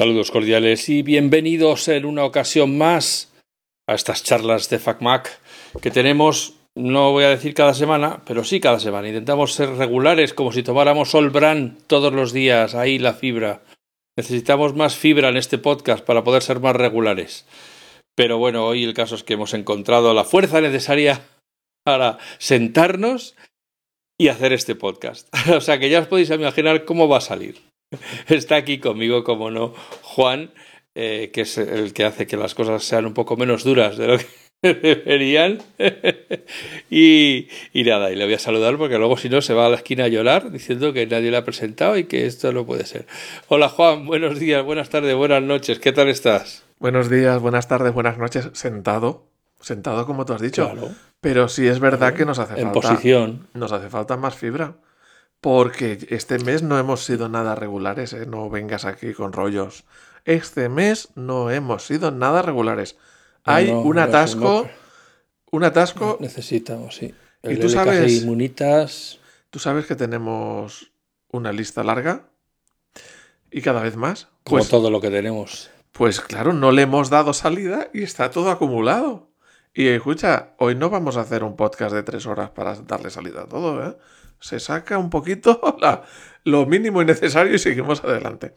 Saludos cordiales y bienvenidos en una ocasión más a estas charlas de FacMac que tenemos, no voy a decir cada semana, pero sí cada semana. Intentamos ser regulares como si tomáramos Solbran todos los días, ahí la fibra. Necesitamos más fibra en este podcast para poder ser más regulares. Pero bueno, hoy el caso es que hemos encontrado la fuerza necesaria para sentarnos y hacer este podcast. o sea que ya os podéis imaginar cómo va a salir. Está aquí conmigo, como no, Juan, eh, que es el que hace que las cosas sean un poco menos duras de lo que deberían. y, y, nada, y le voy a saludar porque luego si no se va a la esquina a llorar diciendo que nadie le ha presentado y que esto no puede ser. Hola Juan, buenos días, buenas tardes, buenas noches, ¿qué tal estás? Buenos días, buenas tardes, buenas noches, sentado, sentado como tú has dicho. Claro. Pero sí es verdad que nos hace en falta. En posición. Nos hace falta más fibra. Porque este mes no hemos sido nada regulares, ¿eh? no vengas aquí con rollos. Este mes no hemos sido nada regulares. Hay no, un atasco, un atasco. Necesitamos, sí. El y tú sabes, inmunitas. Tú sabes que tenemos una lista larga y cada vez más. Como pues, todo lo que tenemos. Pues claro, no le hemos dado salida y está todo acumulado. Y escucha, hoy no vamos a hacer un podcast de tres horas para darle salida a todo, ¿eh? Se saca un poquito la, lo mínimo y necesario y seguimos adelante.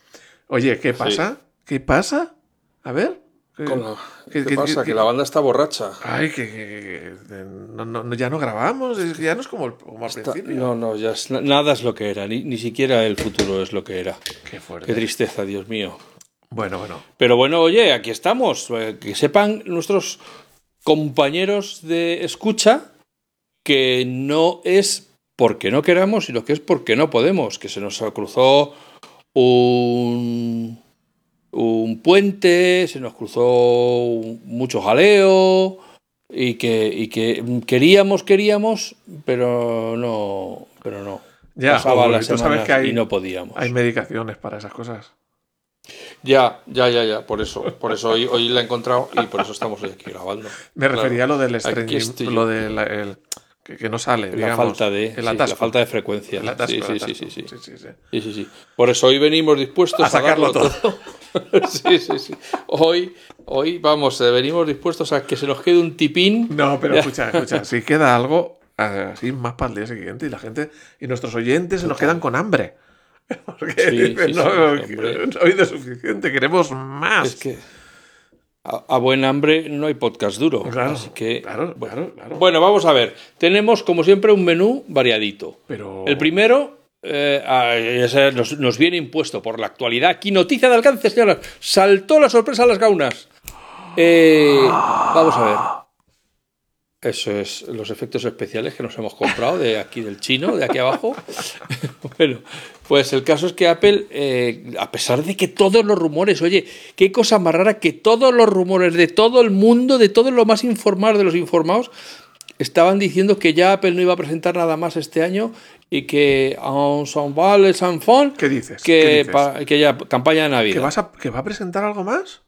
Oye, ¿qué pasa? Sí. ¿Qué pasa? A ver. ¿Qué, la, ¿qué, ¿qué pasa? Que, la banda está borracha. Ay, que, no, no, ya no grabamos, ya no es como, como al está, principio. No, no, ya es, nada es lo que era, ni, ni siquiera el futuro es lo que era. Qué fuerte. Qué tristeza, Dios mío. Bueno, bueno. Pero bueno, oye, aquí estamos. Eh, Que sepan nuestros compañeros de escucha que no es porque no queramos, sino que es porque no podemos, que se nos cruzó un, un puente, se nos cruzó mucho jaleo y que, y que queríamos, queríamos, pero no, pero no. Ya, Pasaba tú sabes que hay, y no podíamos. hay medicaciones para esas cosas. Ya, ya, ya, ya, por eso, por eso hoy, hoy la he encontrado y por eso estamos hoy aquí grabando. Me refería Claro. a lo del lo del el- que, que no sale, La digamos. falta de, el sí, atasco. la falta de frecuencia. El atasco, sí, el sí, sí, atasco. sí, sí. sí, sí. Sí, sí, sí. Por eso hoy venimos dispuestos A a, sacarlo todo. sí, sí, sí. Hoy, hoy vamos, eh, venimos dispuestos a que se nos quede un tipín. No, pero escucha, escucha, si queda algo así más para el día siguiente y la gente y nuestros oyentes se nos quedan con hambre. Porque Sí, dicen, sí, no, suficiente, queremos más. Es que a, a buen hambre no hay podcast duro. Claro, así que, claro, bueno. claro, claro. Bueno, vamos a ver. Tenemos, como siempre, un menú variadito. Pero El primero eh, ah, nos viene impuesto por la actualidad. Aquí noticia de alcance, señoras. Saltó la sorpresa a las gaunas. Eh, vamos a ver. Eso es los efectos especiales que nos hemos comprado de aquí del chino, de aquí abajo. bueno, pues el caso es que Apple, eh, a pesar de que todos los rumores, oye, qué cosa más rara que todos los rumores de todo el mundo, de todos los más informados de los informados, estaban diciendo que ya Apple no iba a presentar nada más este año y que en San Val, San Fon, ¿Qué dices? ¿Qué que, dices? pa- que ya campaña de ¿Que, Navidad. vas a, ¿Que va a presentar algo más?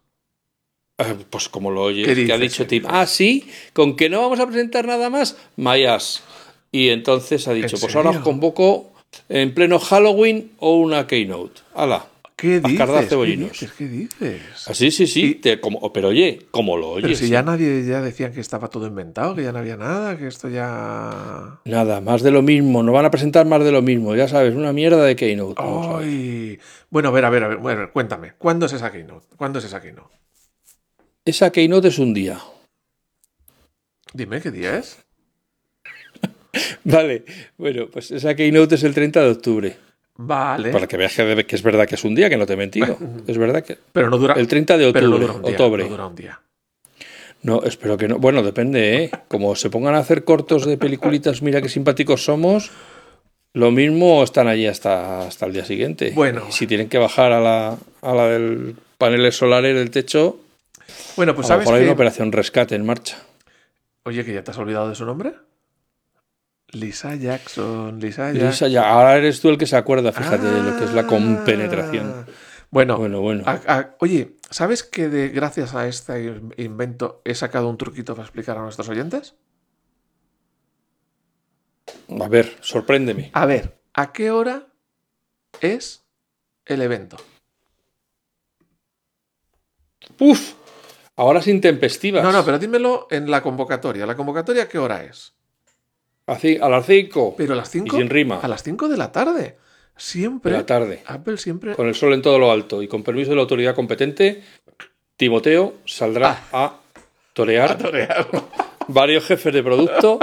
Eh, Pues como lo ¿Qué que ha dicho ¿Qué Tim, ah, sí, con que no vamos a presentar nada más, mayas. Y entonces ha dicho, ¿En pues ahora os convoco en pleno Halloween o una keynote. ¡Hala! ¿Qué dices? ¿Qué dices? ¿Qué dices? Así, sí, sí, Y- te- como, pero oye, como lo oyes. Pero si ya nadie ya decían que estaba todo inventado, que ya no había nada, que esto ya... Nada, más de lo mismo, no van a presentar más de lo mismo, ya sabes, una mierda de keynote. Ay. Bueno, a ver, a ver, a ver, bueno, cuéntame, ¿cuándo es esa keynote? ¿Cuándo es esa keynote? Esa keynote es un día. Dime qué día es. Vale, bueno, pues esa keynote es el 30 de octubre. Vale. Para que veas que, que es verdad que es un día, que no te he mentido. Es verdad que... Pero no dura. El 30 de pero no octubre, dura un día. octubre. No dura un día. No, espero que no. Bueno, depende, ¿eh? Como se pongan a hacer cortos de peliculitas, mira qué simpáticos somos, lo mismo están allí hasta, hasta el día siguiente. Bueno. Y si tienen que bajar a la, a la del paneles solares del techo, Bueno, pues sabes mejor hay que... una operación rescate en marcha. Oye, que ya te has olvidado de su nombre. Lisa Jackson, Lisa Jackson. esa ya, ahora eres tú el que se acuerda, fíjate, de lo que es la compenetración. Ah. Bueno, Bueno, bueno. a- a- oye, ¿sabes que de, gracias a este invento he sacado un truquito para explicar a nuestros oyentes? A ver, sorpréndeme. A ver, ¿a qué hora es el evento? Uf, ahora sin tempestivas. No, no, pero dímelo en la convocatoria. ¿La convocatoria qué hora es? A, a las 5 Pero a las 5. Y sin rima. A las 5 de la tarde. Siempre. de la tarde, Apple siempre. con el sol en todo lo alto y con permiso de la autoridad competente, Timoteo saldrá Ah. a torear torear. Varios jefes de producto.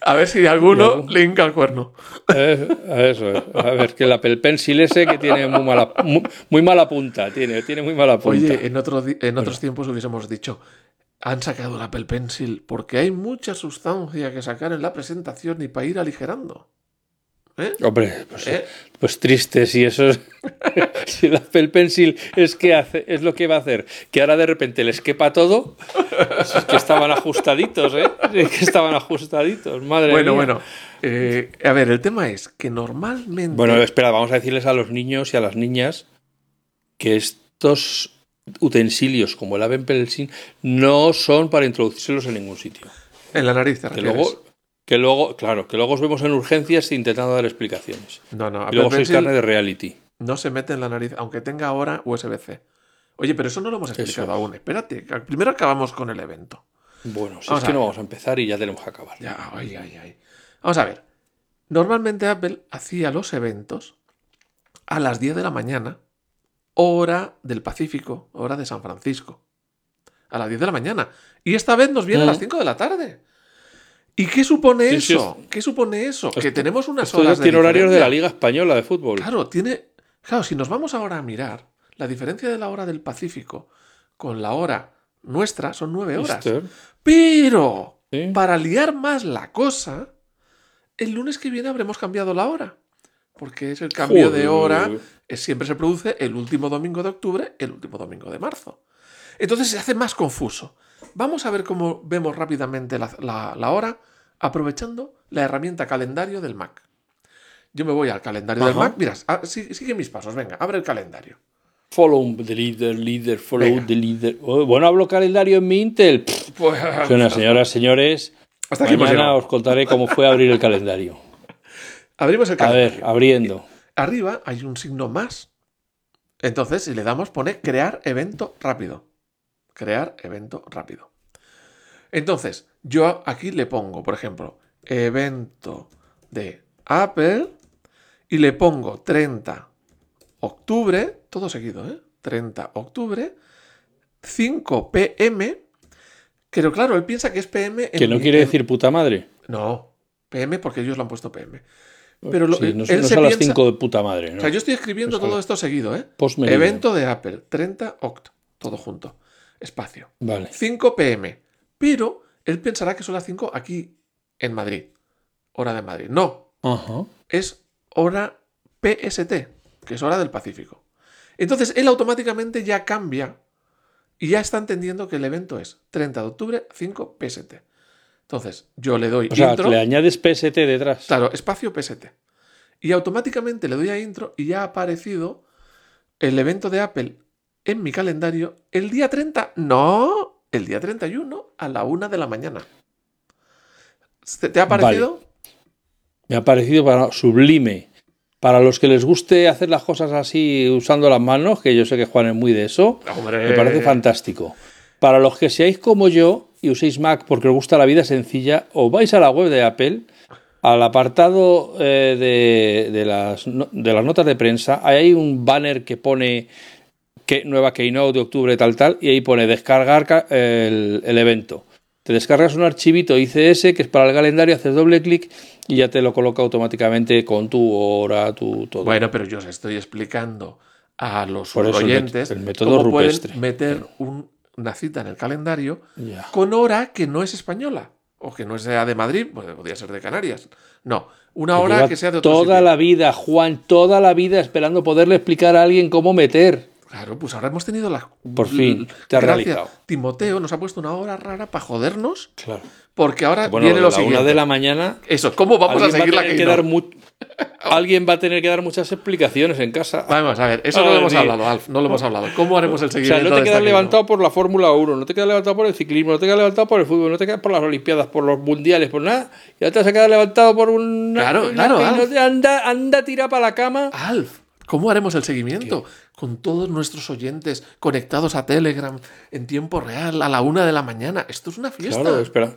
A ver si alguno le hinca el cuerno. Eh, eso es. A ver, que el Apple Pencil ese que tiene muy mala, muy, muy mala punta, tiene, tiene muy mala punta. Oye, en, otro en otros tiempos hubiésemos dicho, han sacado el Apple Pencil porque hay mucha sustancia que sacar en la presentación y para ir aligerando. ¿Eh? Hombre, pues, ¿Eh? pues triste si eso es. si el Apple Pencil es que hace, es lo que va a hacer. Que ahora de repente les quepa todo. Es que estaban ajustaditos, ¿eh? Es que estaban ajustaditos, madre Bueno, mía. bueno. eh, a ver, el tema es que normalmente... Bueno, espera, vamos a decirles a los niños y a las niñas que estos utensilios como el Apple Pencil no son para introducírselos en ningún sitio. en la nariz te Que luego, que luego, claro, que luego os vemos en urgencias intentando dar explicaciones. No, no, Y luego sois carne de reality. no se mete en la nariz, aunque tenga ahora USB-C. Oye, pero eso no lo hemos explicado Eso. aún. Espérate, primero acabamos con el evento. Bueno, si Vamos es que no vamos a empezar y ya tenemos que acabar. Ya, ay, ay, ay. Vamos a ver. Normalmente Apple hacía los eventos a las 10 de la mañana, hora del Pacífico, hora de San Francisco. A las 10 de la mañana. Y esta vez nos viene a Mm. las 5 de la tarde. ¿Y qué supone Sí, sí, eso? ¿Qué supone eso? que tenemos unas Esto horas de tiene horarios de la. Liga Española de Fútbol. Claro, tiene. Claro, si nos vamos ahora a mirar, la diferencia de la hora del Pacífico con la hora nuestra son 9 horas. Easter, Pero, ¿sí? para liar más la cosa, el lunes que viene habremos cambiado la hora. Porque es el cambio de hora, es- siempre se produce el último domingo de octubre, el último domingo de marzo. Entonces se hace más confuso. Vamos a ver cómo vemos rápidamente la, la- la hora, aprovechando la herramienta calendario del Mac. Yo me voy al calendario del. Mac. Mira, ah, sigue mis pasos. Venga, abre el calendario. Follow the leader, leader, follow Venga. the leader. Oh, bueno, hablo calendario en mi Intel. Pues, Bueno, señoras, señores, Hasta aquí mañana os contaré cómo fue abrir el calendario. Abrimos el A calendario. ver, abriendo. Arriba hay un signo más. Entonces, si le damos, pone crear evento rápido. Crear evento rápido. Entonces, yo aquí le pongo, por ejemplo, evento de Apple y le pongo 30 octubre, todo seguido, ¿eh? 30 octubre, 5 pm. Pero claro, él piensa que es PM. en- Que no quiere en- decir puta madre. No, PM porque ellos lo han puesto PM. Pero lo- Sí, no, él no se son las piensa- 5 de puta madre, o ¿no? sea, yo estoy escribiendo Pues todo esto seguido, ¿eh? Evento de Apple, 30 oct, todo junto. Espacio. Vale. 5 pm. Pero él pensará que son las 5 aquí en Madrid. Hora de Madrid. No, Ajá. es hora PST, que es hora del Pacífico. Entonces él automáticamente ya cambia y ya está entendiendo que el evento es 30 de octubre, 5 PST. Entonces yo le doy O sea, intro. le añades PST detrás. Claro, espacio PST. Y automáticamente le doy a intro y ya ha aparecido el evento de Apple en mi calendario el día 30. No, el día 31 a la una de la mañana. ¿Te, te ha parecido? Me ha parecido para sublime. Para los que les guste hacer las cosas así usando las manos, que yo sé que Juan es muy de eso, Hombre. me parece fantástico. Para los que seáis como yo y uséis Mac porque os gusta la vida sencilla, os vais a la web de Apple, al apartado eh, de, de las, de las notas de prensa, ahí hay un banner que pone que, nueva Keynote de octubre tal tal, y ahí pone descargar ca- el, el evento. Te descargas un archivito ICS que es para el calendario, haces doble clic y ya te lo coloca automáticamente con tu hora, tu todo. Bueno, pero yo os estoy explicando a los oyentes el método cómo rupestre. pueden meter un- una cita en el calendario con hora que no es española o que no sea de Madrid, pues podría ser de Canarias. No, una hora que sea de otro toda sitio. la vida, Juan, toda la vida esperando poderle explicar a alguien cómo meter. Claro, pues ahora hemos tenido la. Por fin, te has realizado. Timoteo nos ha puesto una hora rara para jodernos, Claro. porque ahora Bueno, viene lo la siguiente. una de la mañana Eso, ¿cómo vamos a alguien, va a seguir la que dar alguien va a tener que dar muchas explicaciones en casa. Vamos a ver, eso no lo Ay, hemos sí. hablado, Alf, no lo hemos hablado. ¿Cómo haremos el O sea, seguimiento no te quedas levantado por la Fórmula 1, no te quedas levantado por el ciclismo, no te quedas levantado por el fútbol, no te quedas por las Olimpiadas, por los mundiales, por nada. Y ahora te vas a quedar levantado por un. Claro, claro, Alf. Anda, anda, tira para la cama. Alf, ¿Cómo haremos el seguimiento? Con todos nuestros oyentes conectados a Telegram en tiempo real a la una de la mañana. Esto es una fiesta. Claro, espera.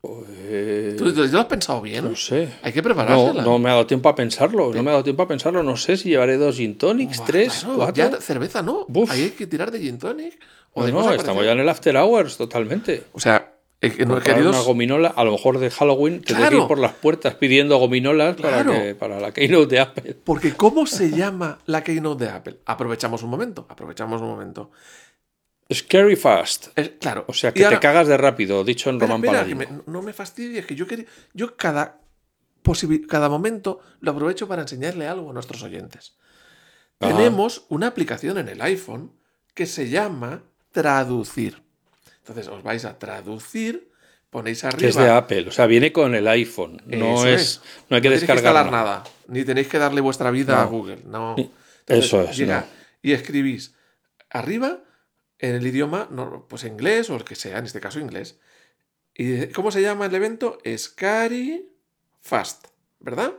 Pues, ¿Tú, tú lo has pensado bien? no sé. Hay que No, preparársela. no me ha dado tiempo a pensarlo. No me ha dado tiempo a pensarlo. No sé si llevaré dos gin tonics, tres, claro, cuatro. Ya cerveza no. Buf. Ahí hay que tirar de gin tonic. O No, de no, estamos ya en el after hours totalmente. O sea, eh, que no, queridos, una gominola, a lo mejor de Halloween, que Claro. ir por las puertas pidiendo gominolas Claro. para, que, para la keynote de Apple. Porque ¿cómo se llama la keynote de Apple? Aprovechamos un momento, aprovechamos un momento. Scary fast. Es- claro. O sea, que ahora- te cagas de rápido, dicho en Espera, Román espera, que Paladino. me- no me fastidies, que yo quería, yo cada, cada momento lo aprovecho para enseñarle algo a nuestros oyentes. Ajá. Tenemos una aplicación en el iPhone que se llama Traducir. Entonces os vais a traducir, ponéis arriba. Que es de Apple, o sea, viene con el iPhone. No Eso es, no hay que no descargar nada. ni tenéis que darle vuestra vida No. a Google. No. Sí, eso es, Llega no. y escribís arriba en el idioma, pues inglés o el que sea, en este caso inglés. ¿Y cómo se llama el evento? Scary Fast, ¿verdad?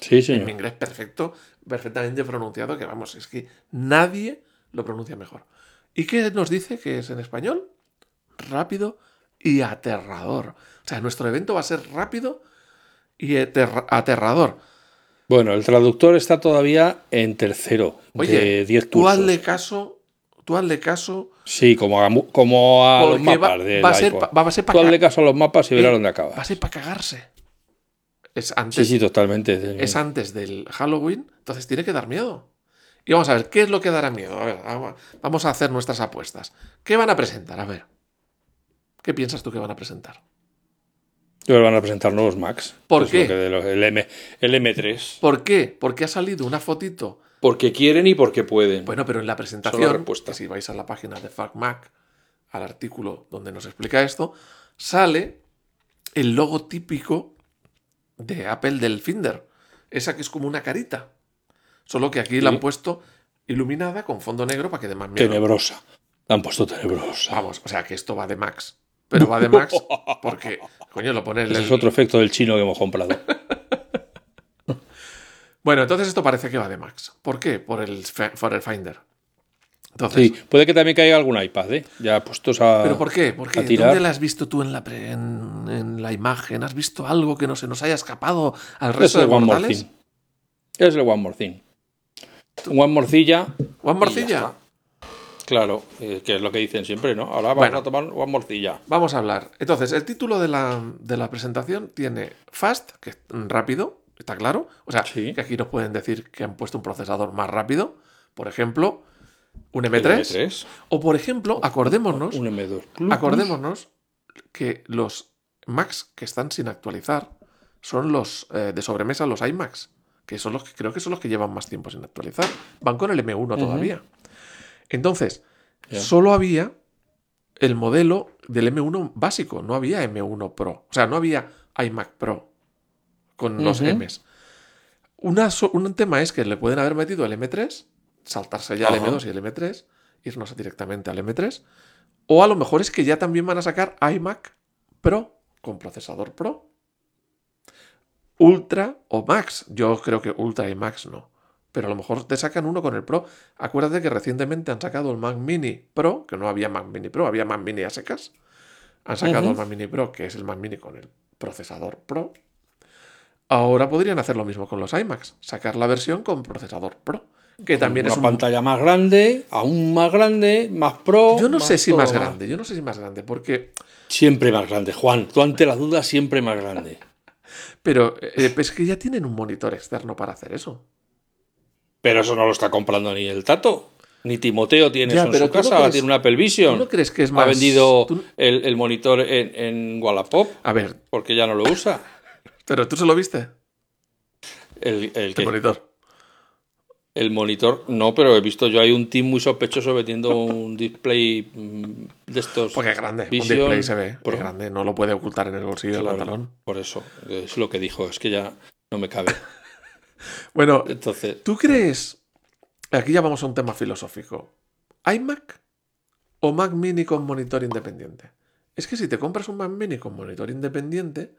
Sí, En señor. mi inglés perfecto, perfectamente pronunciado, que vamos, es que nadie lo pronuncia mejor. ¿Y qué nos dice que es en español? Rápido y aterrador. O sea, nuestro evento va a ser rápido y aterra- aterrador. Bueno, el traductor está todavía en tercero Oye, de 10 tú cursos. hazle caso, tú hazle caso, Sí, como a, mu- como a los va, mapas del va a ser, va a ser Tú hazle caso a los mapas y verás Eh, dónde va acabas. a ser para cagarse. Es Sí, antes, sí, totalmente. es antes del Halloween, entonces tiene que dar miedo. Y vamos a ver, ¿qué es lo que dará miedo? A ver, vamos- vamos a hacer nuestras apuestas. ¿Qué van a presentar? A ver. ¿Qué piensas tú que van a presentar? Yo van a presentar nuevos Macs. ¿Por Es qué? lo que el, M, el M3. ¿Por qué? Porque ha salido una fotito. Porque quieren y porque pueden. Bueno, pero en la presentación, que si vais a la página de FacMac, al artículo donde nos explica esto, sale el logo típico de Apple del Finder. Esa que es como una carita. Solo que aquí la han puesto iluminada con fondo negro para que dé más miedo. tenebrosa. La han puesto tenebrosa. Vamos, o sea que esto va de Max. Pero va de Max porque, coño, lo pone el- Ese es otro efecto del chino que hemos comprado. Bueno, entonces esto parece que va de Max. ¿Por qué? Por el, por el Finder. Entonces, Sí, puede que también caiga algún iPad, ¿eh? Ya puestos a. ¿Pero por qué? ¿Por qué? ¿Dónde la has visto tú en la, pre- en, en la imagen? ¿Has visto algo que no se nos haya escapado al Es resto de el One More? Thing. Es el One More Thing. One Morcilla. Ya Morcilla. Claro, eh, que es lo que dicen siempre, ¿no? Ahora vamos Bueno. a tomar One Morcilla. vamos a hablar. Entonces, el título de la, de la presentación tiene Fast, que es rápido, está claro. O sea, Sí. que aquí nos pueden decir que han puesto un procesador más rápido. Por ejemplo, un El M3. M3, O, por ejemplo, acordémonos, un M2 Plus. acordémonos que los Macs que están sin actualizar son los eh, de sobremesa, los iMacs, que son los que creo que son los que llevan más tiempo sin actualizar. Van con el M1 todavía. Entonces, Ya. solo había el modelo del M1 básico, no había M1 Pro. O sea, no había iMac Pro con los. M's. Una so- un tema es que le pueden haber metido el M3, saltarse ya el Ajá. M2 y el M3, irnos directamente al M3. O a lo mejor es que ya también van a sacar iMac Pro con procesador Pro. Ultra o Max. Yo creo que Ultra y Max no. Pero a lo mejor te sacan uno con el Pro. Acuérdate que recientemente han sacado el Mac Mini Pro, que no había Mac Mini Pro, había Mac Mini a secas. Han sacado el Mac Mini Pro, que es el Mac Mini con el procesador Pro. Ahora podrían hacer lo mismo con los iMacs, sacar la versión con procesador Pro, que también una es un pantalla más grande, aún más grande, más pro. Yo no sé si más grande, yo no sé si más grande, porque Siempre más grande, Juan. Tú ante la duda siempre más grande. pero eh, es que ya tienen un monitor externo para hacer eso. Pero eso no lo está comprando ni el Tato. Ni Timoteo tiene Ya, eso en su no casa, crees- tiene un Apple ¿Tú no crees que es más Ha vendido tú- el, el monitor en, en Wallapop A ver, porque ya no lo usa. pero tú se lo viste, El, el, el monitor. el monitor, no, pero he visto yo hay un team muy sospechoso vendiendo un display mm, de estos. Porque es grande, Vision un display se ve, es grande, no lo puede ocultar en el bolsillo del Claro, pantalón. por eso, es lo que dijo, es que ya no me cabe. Bueno, Entonces, ¿tú crees? Aquí ya vamos a un tema filosófico. ¿iMac o Mac Mini con monitor independiente? Es que si te compras un Mac Mini con monitor independiente,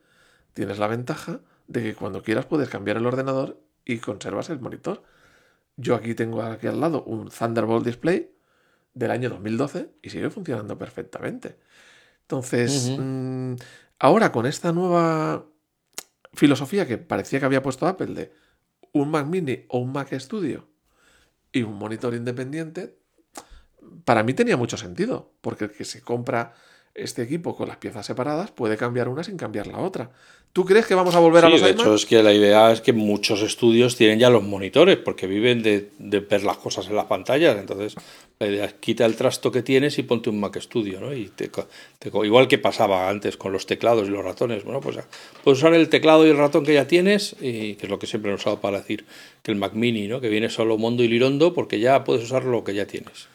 tienes la ventaja de que cuando quieras puedes cambiar el ordenador y conservas el monitor. Yo aquí tengo aquí al lado un Thunderbolt Display del año 2012 y sigue funcionando perfectamente. Entonces, mm, ahora con esta nueva filosofía que parecía que había puesto Apple de un Mac mini o un Mac Studio y un monitor independiente, para mí tenía mucho sentido, porque el que se compra este equipo con las piezas separadas puede cambiar una sin cambiar la otra. ¿Tú crees que vamos a volver a los de iMac? hecho es que la idea es que muchos estudios tienen ya los monitores porque viven de, de ver las cosas en las pantallas. Entonces, la idea es quita el trasto que tienes y ponte un Mac Studio, ¿no? Y te te igual que pasaba antes con los teclados y los ratones. Bueno, pues puedes usar el teclado y el ratón que ya tienes, y que es lo que siempre he usado para decir que el Mac Mini, ¿no? Que viene solo mondo y lirondo porque ya puedes usar lo que ya tienes.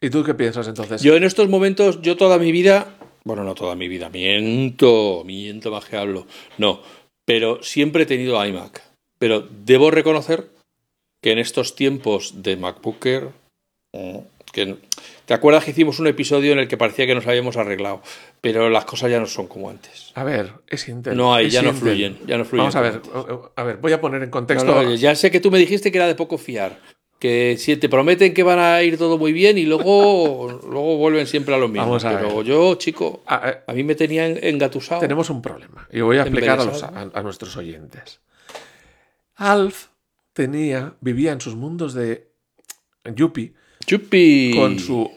¿Y tú qué piensas entonces? Yo en estos momentos, yo toda mi vida, bueno, no toda mi vida, miento, miento más que hablo, no, pero siempre he tenido iMac. Pero debo reconocer que en estos tiempos de MacBooker, mm, que, ¿te acuerdas que hicimos un episodio en el que parecía que nos habíamos arreglado? Pero las cosas ya no son como antes. A ver, es Intel. No hay, ya no fluyen, ya no fluyen Vamos a ver, a ver, voy a poner en No, contexto. no, ya sé que tú me dijiste que era de poco fiar. Que si te prometen que van a ir todo muy bien y luego, luego vuelven siempre a lo mismo. Vamos a Pero ver. yo, chico, Ah, eh, a mí me tenían engatusado. tenemos un problema y voy a explicar a, los- Embelesado. a- a nuestros oyentes. Alf tenía, vivía en sus mundos de Yuppie con su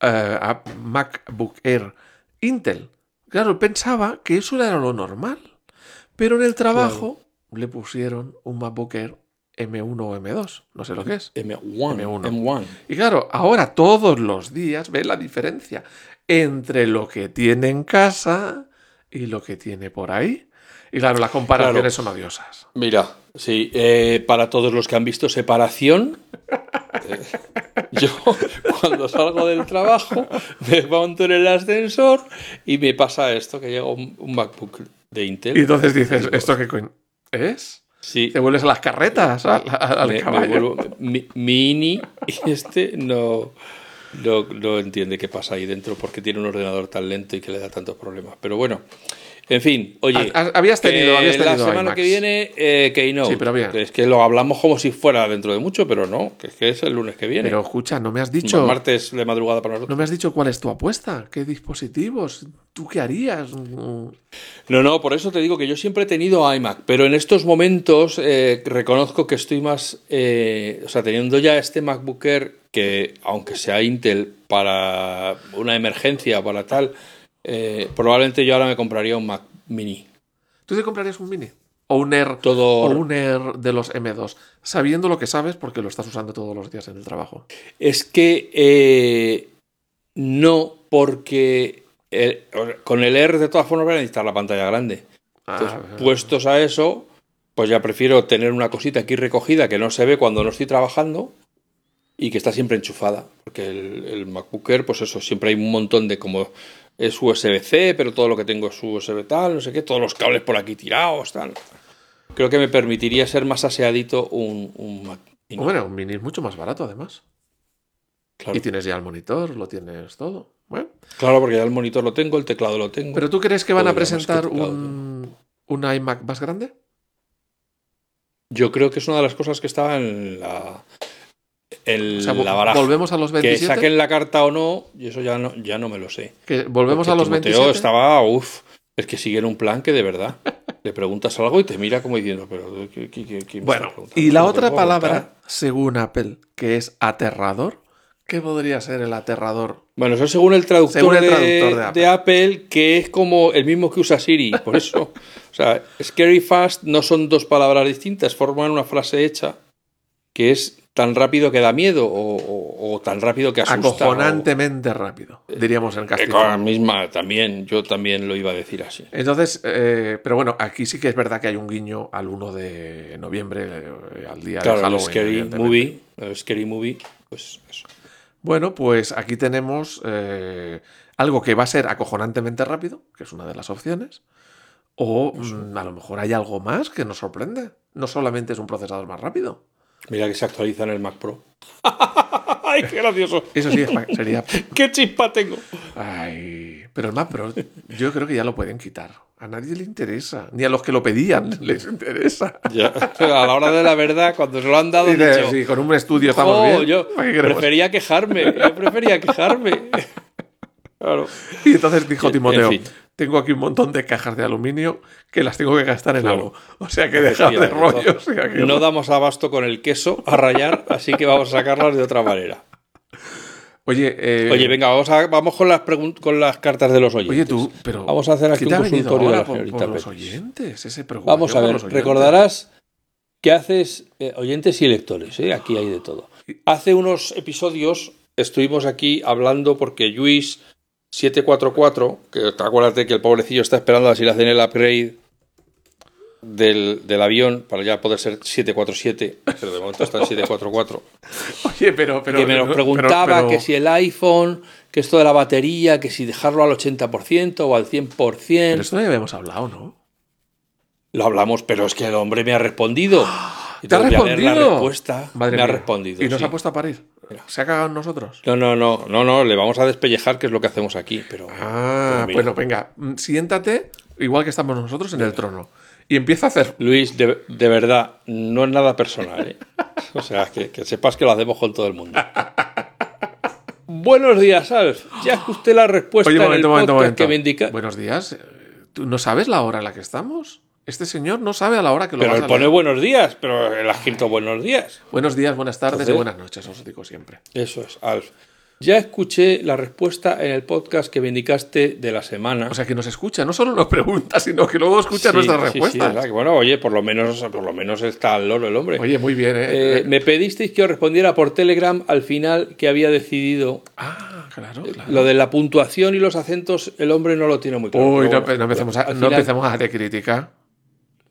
eh, MacBook Air Intel. Claro, pensaba que eso era lo normal. Pero en el trabajo le pusieron un MacBook Air M1 o M2. No sé lo que es. M1. M1. M1. Y claro, ahora todos los días ve la diferencia entre lo que tiene en casa y lo que tiene por ahí. Y claro, las comparaciones son odiosas. Mira, sí, eh, para todos los que han visto Separación, eh, yo cuando salgo del trabajo me monto en el ascensor y me pasa esto, que llega un, un MacBook de Intel. Y entonces dices, ¿esto qué es? Sí, Te vuelves a las carretas, al, al me, me caballo. vuelvo mi- mini y este no, no, no entiende qué pasa ahí dentro porque tiene un ordenador tan lento y que le da tantos problemas. Pero bueno, en fin, oye. Ha- habías tenido- habías la tenido semana iMacs. que viene, eh, Keynote. Sí, pero. Que Es que lo hablamos como si fuera dentro de mucho, pero no, que es que es el lunes que viene. Pero escucha, no me has dicho. Martes de madrugada para nosotros. No me has dicho cuál es tu apuesta. ¿Qué dispositivos? ¿Tú qué harías? No, no, por eso te digo que yo siempre he tenido iMac, pero en estos momentos eh, reconozco que estoy más, eh, o sea, teniendo ya este MacBook Air que, aunque sea Intel para una emergencia, para tal, eh, probablemente yo ahora me compraría un Mac Mini. ¿Tú te comprarías un mini? ¿O un Air? Todo- O un Air de los M2. Sabiendo lo que sabes porque lo estás usando todos los días en el trabajo. Es que eh, no, porque el- con el R de todas formas voy a necesitar la pantalla grande. Entonces, Ah, puestos a eso, pues ya prefiero tener una cosita aquí recogida que no se ve cuando no estoy trabajando y que está siempre enchufada. Porque el, el MacBook Air, pues eso, siempre hay un montón de como es USB-C, pero todo lo que tengo es USB tal, no sé qué, todos los cables por aquí tirados, tal. Creo que me permitiría ser más aseadito un, un Mac. Bueno, un mini es mucho más barato además. claro. Y tienes ya el monitor, lo tienes todo. Bueno, Claro, porque ya el monitor lo tengo, el teclado lo tengo. ¿pero tú crees que van a presentar un, un iMac más grande? Yo creo que es una de las cosas que estaba en la, en O sea, vo- la baraja. volvemos a los Que 27. saquen la carta o no, y eso ya no, ya no me lo sé. que volvemos Porque a los Timoteo 27. estaba, uff, es que siguen un plan que de verdad. Le preguntas algo y te mira como diciendo, pero ¿qué, qué- qué- Bueno, y la ¿Cómo te otra palabra, según Apple, que es aterrador. ¿Qué podría ser el aterrador? Bueno, eso según el traductor, Según el de, traductor de Apple. de Apple, que es como el mismo que usa Siri. Por eso, o sea, scary fast no son dos palabras distintas, forman una frase hecha que es tan rápido que da miedo o, o- o tan rápido que asusta. Acojonantemente rápido, diríamos en la castellano. misma, también, yo también lo iba a decir así. Entonces, eh, pero bueno, aquí sí que es verdad que hay un guiño al 1 de noviembre, eh, al día de Claro, el Halloween. Scary evidentemente. Movie, el Scary Movie, pues eso. Bueno, pues aquí tenemos eh, algo que va a ser acojonantemente rápido, que es una de las opciones. O mm, a lo mejor hay algo más que nos sorprende. No solamente es un procesador más rápido. Mira que se actualiza en el Mac Pro. ¡Ay, qué gracioso! Eso sí, es sería. ¡Qué chispa tengo! Ay. Pero el Mac Pro, yo creo que ya lo pueden quitar. A nadie le interesa. Ni a los que lo pedían les interesa. Ya, a la hora de la verdad, cuando se lo han dado, han Dice, dicho, sí, con un estudio estamos "Jo, bien. yo prefería quejarme, yo prefería quejarme. Claro. Y entonces dijo En Timoteo, fin. Tengo aquí un montón de cajas de aluminio que las tengo que gastar en Claro. algo. O sea que dejar de rollos. No damos abasto con el queso a rayar, así que vamos a sacarlas de otra manera. Oye, eh, Oye, venga, vamos, a- vamos con, las con las cartas de los oyentes. oye tú, pero Vamos a hacer aquí ¿qué te un consultorio de ahora la por, señorita por los oyentes? Ese Vamos a ver, recordarás que haces eh, oyentes y lectores, ¿eh? aquí hay de todo. Hace unos episodios estuvimos aquí hablando porque Luis 744, que acuérdate que el pobrecillo está esperando a ver si le hacen el upgrade del, del avión para ya poder ser 747, pero de momento está en 744. Oye, pero, pero que me nos pero- preguntaba pero- que si el iPhone, que esto de la batería, que si dejarlo al 80% o al 100%. Pero esto ya habíamos hablado, ¿no? Lo hablamos, pero es que el hombre me ha respondido. Y ¿Te ha respondido? la respuesta. Madre me ha respondido. Y nos sí. ha puesto a parir. ¿Se ha cagado en nosotros? No, no, no, no, no, le vamos a despellejar, que es lo que hacemos aquí. Pero, Ah, pero bueno, venga, mm, siéntate, igual que estamos nosotros en el trono. Y empieza a hacer. Luis, de, de verdad, no es nada personal. ¿eh? O sea, que, que sepas que lo hacemos con todo el mundo. Buenos días, Alf. Ya escuché la respuesta Oye, en momento, el momento, momento. que me indica. Buenos días. ¿Tú no sabes la hora en la que estamos? Este señor no sabe a la hora que lo pero vas él a pone buenos días, pero ha escrito buenos días. Buenos días, buenas tardes y buenas noches, os digo siempre. Eso es, Alf. Ya escuché la respuesta en el podcast que me indicaste de la semana. O sea, que nos escucha, no solo nos pregunta, sino que luego escucha Sí, nuestras sí, sí, respuestas. Que bueno, oye, por lo menos, por lo menos está al loro el hombre. Oye, muy bien, ¿eh? Eh, me pedisteis que os respondiera por Telegram al final que había decidido Ah, claro, claro. lo de la puntuación y los acentos, el hombre no lo tiene muy claro. Uy, no, bueno, no empecemos a, al no final, empecemos a de crítica.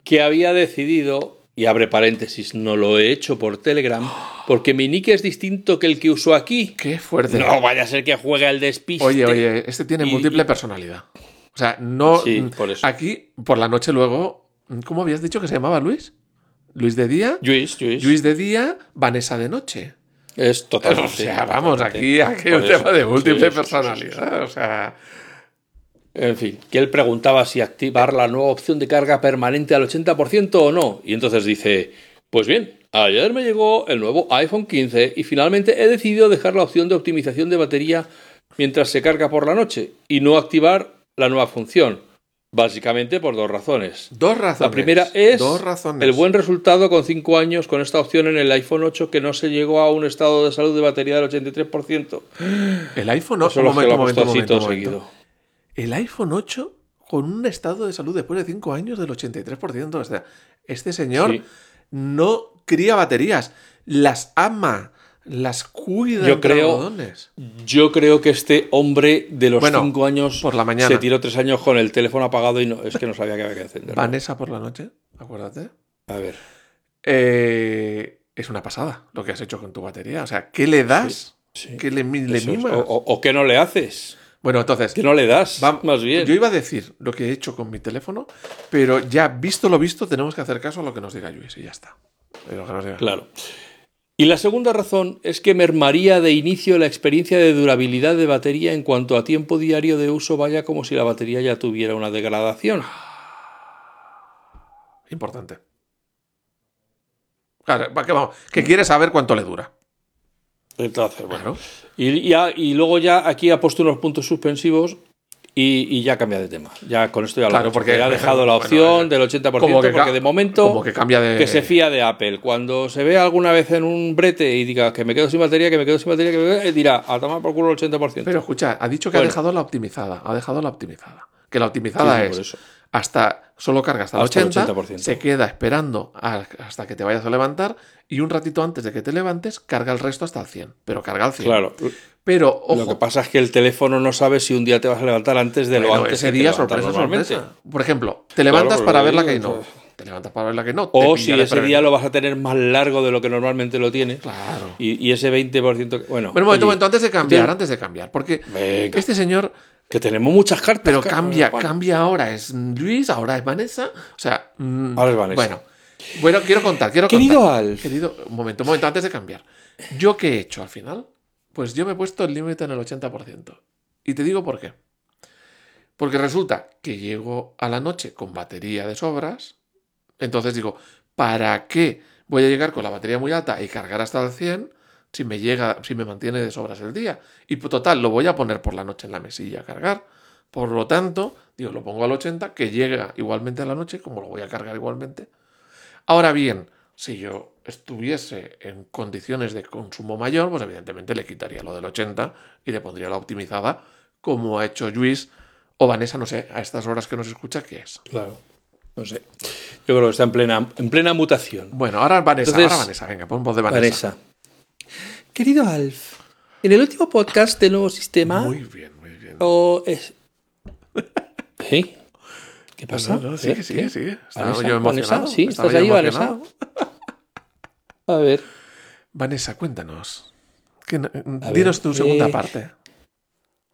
Que había decidido, y abre paréntesis, no lo he hecho por Telegram, porque mi nick es distinto que el que uso aquí. Qué fuerte. No vaya a ser que juegue al despiste. Oye, oye, este tiene Y- múltiple personalidad. O sea, no. Sí, mm, por eso. Aquí, por la noche luego. ¿Cómo habías dicho que se llamaba Luis? Luis de día. Luis, Luis. Luis de día, Vanessa de noche. Es totalmente. O sea, vamos, aquí, aquí un tema de múltiple sí, personalidad. O sea. En fin, que él preguntaba si activar la nueva opción de carga permanente al 80% o no. Y entonces dice, pues bien, ayer me llegó el nuevo iPhone 15 y finalmente he decidido dejar la opción de optimización de batería mientras se carga por la noche y no activar la nueva función. Básicamente por dos razones. Dos razones. La primera es Dos razones. el buen resultado con 5 años con esta opción en el iPhone 8 que no se llegó a un estado de salud de batería del 83%. El iPhone 8. Eso es lo que momento, momento, momento. El iPhone 8 con un estado de salud después de 5 años del 83%. O sea, este señor Sí. no cría baterías, las ama, las cuida Yo creo- algodones. Yo creo que este hombre de los Bueno, 5 años por la mañana. se tiró 3 años con el teléfono apagado y no, es que no sabía que había que encenderlo. Vanessa por la noche, acuérdate. A ver. Eh, es una pasada lo que has hecho con tu batería. O sea, ¿qué le das? sí, ¿Qué le, mimas? O, o- o que no le haces. Bueno, entonces, Que no le das, va- más bien. yo iba a decir lo que he hecho con mi teléfono, pero ya visto lo visto, tenemos que hacer caso a lo que nos diga Luis y ya está. Diga. Claro. Y la segunda razón es que mermaría de inicio la experiencia de durabilidad de batería en cuanto a tiempo diario de uso vaya como si la batería ya tuviera una degradación. Importante. Claro, que vamos, que quiere saber cuánto le dura. Entonces, bueno. Claro. Y, ya- y luego ya aquí ha puesto unos puntos suspensivos y, y ya cambia de tema. Ya con esto ya lo Claro, porque- que ha dejado la opción eh, del 80% como que porque de momento como que cambia de- que se fía de Apple. Cuando se ve alguna vez en un brete y diga que me quedo sin batería, que me quedo sin batería, que me quedo, dirá a tomar por culo el 80%. Pero escucha, ha dicho que Bueno. ha dejado la optimizada. Ha dejado la optimizada. Que la optimizada Sí, es hasta solo carga hasta el Hasta el 80, 80%. se queda esperando a- hasta que te vayas a levantar y un ratito antes de que te levantes carga el resto hasta el 100. Pero carga al 100. Claro. Pero ojo, Lo que pasa es que el teléfono no sabe si un día te vas a levantar antes de lo bueno, antes ese que te día sorpresa, sorpresa. Por ejemplo, te levantas Claro, para ver la que no. pues. Te levantas para ver la que no. O si ese día lo vas a tener más largo de lo que normalmente lo tienes. Claro. Y, y ese 20%. que- Bueno, Bueno, un momento, oye, momento, antes de cambiar, antes de cambiar. Porque Venga. este señor que tenemos muchas cartas. Pero cambia, cambia ahora. Es Luis, ahora es Vanessa. O sea. mm, Ahora es Vanessa. Bueno, bueno, quiero contar, quiero Querido contar. Alf. Querido, un momento, un momento, antes de cambiar. ¿Yo qué he hecho al final? Pues yo me he puesto el límite en el 80%. Y te digo por qué. Porque resulta que llego a la noche con batería de sobras. Entonces digo, ¿para qué voy a llegar con la batería muy alta y cargar hasta el 100 si me llega, si me mantiene de sobras el día? Y total, lo voy a poner por la noche en la mesilla a cargar. Por lo tanto, digo, lo pongo al 80, que llega igualmente a la noche, como lo voy a cargar igualmente. Ahora bien, si yo estuviese en condiciones de consumo mayor, pues evidentemente le quitaría lo del 80 y le pondría la optimizada, como ha hecho Luis o Vanessa, no sé, a estas horas que nos escucha, ¿qué es? Claro. No sé. Yo creo que está en plena, en plena mutación. Bueno, ahora Vanessa, ahora Vanessa, venga, pon voz de Vanessa. Vanessa. Querido Alf, en el último podcast del nuevo sistema. Muy bien, muy bien. O es... ¿Eh? ¿Qué pasa? No, no, sigue, sigue, sigue. Estaba yo emocionado. Sí, estás ahí, Vanessa. A ver. Vanessa, cuéntanos. dinos tu segunda parte.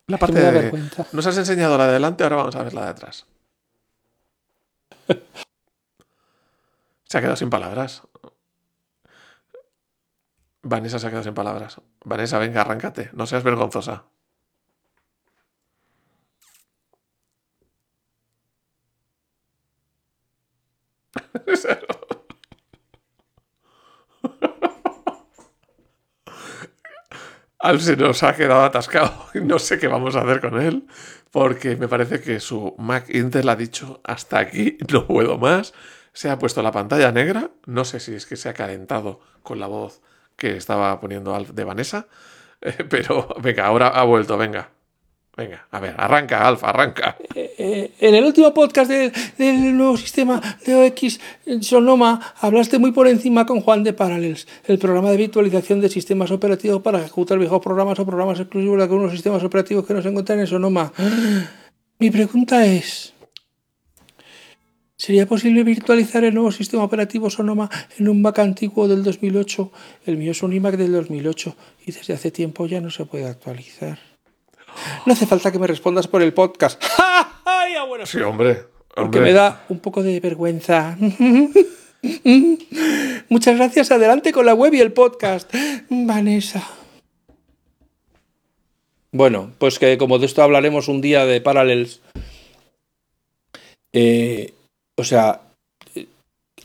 La parte de. Nos has enseñado la de adelante, ahora vamos a ver la de atrás. se ha quedado sin palabras. Vanessa se ha quedado sin palabras. Vanessa, venga, arráncate. No seas vergonzosa. Al se nos ha quedado atascado y no sé qué vamos a hacer con él, porque me parece que su Mac Intel ha dicho hasta aquí, no puedo más. Se ha puesto la pantalla negra, no sé si es que se ha calentado con la voz que estaba poniendo Alf de Vanessa, pero venga, ahora ha vuelto, venga. Venga, a ver, arranca, Alfa, arranca. Eh, eh, en el último podcast del nuevo sistema de OX Sonoma hablaste muy por encima con Juan de Parallels, el programa de virtualización de sistemas operativos para ejecutar viejos programas o programas exclusivos de algunos sistemas operativos que no se encuentran en Sonoma. Mi pregunta es, ¿sería posible virtualizar el nuevo sistema operativo Sonoma en un Mac antiguo del 2008? El mío es un iMac del 2008 y desde hace tiempo ya no se puede actualizar. No hace falta que me respondas por el podcast. ¡Ay, bueno! Sí, hombre. Porque me da un poco de vergüenza. Muchas gracias. Adelante con la web y el podcast. Vanessa. Bueno, pues que como de esto hablaremos un día de Parallels. Eh, o sea,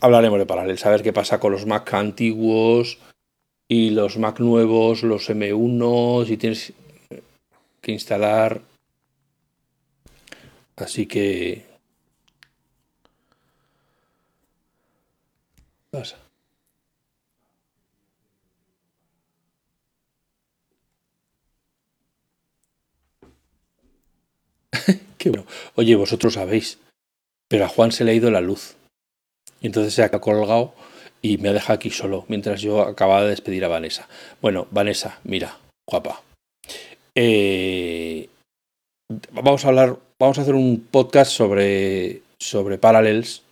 hablaremos de Parallels, a ver qué pasa con los Mac antiguos y los Mac nuevos, los M1, si tienes que instalar. Así que... Pasa. Qué bueno. Oye, vosotros sabéis, pero a Juan se le ha ido la luz. Y entonces se ha colgado y me ha dejado aquí solo, mientras yo acababa de despedir a Vanessa. Bueno, Vanessa, mira, guapa. Eh, vamos a hablar, vamos a hacer un podcast sobre, sobre Parallels.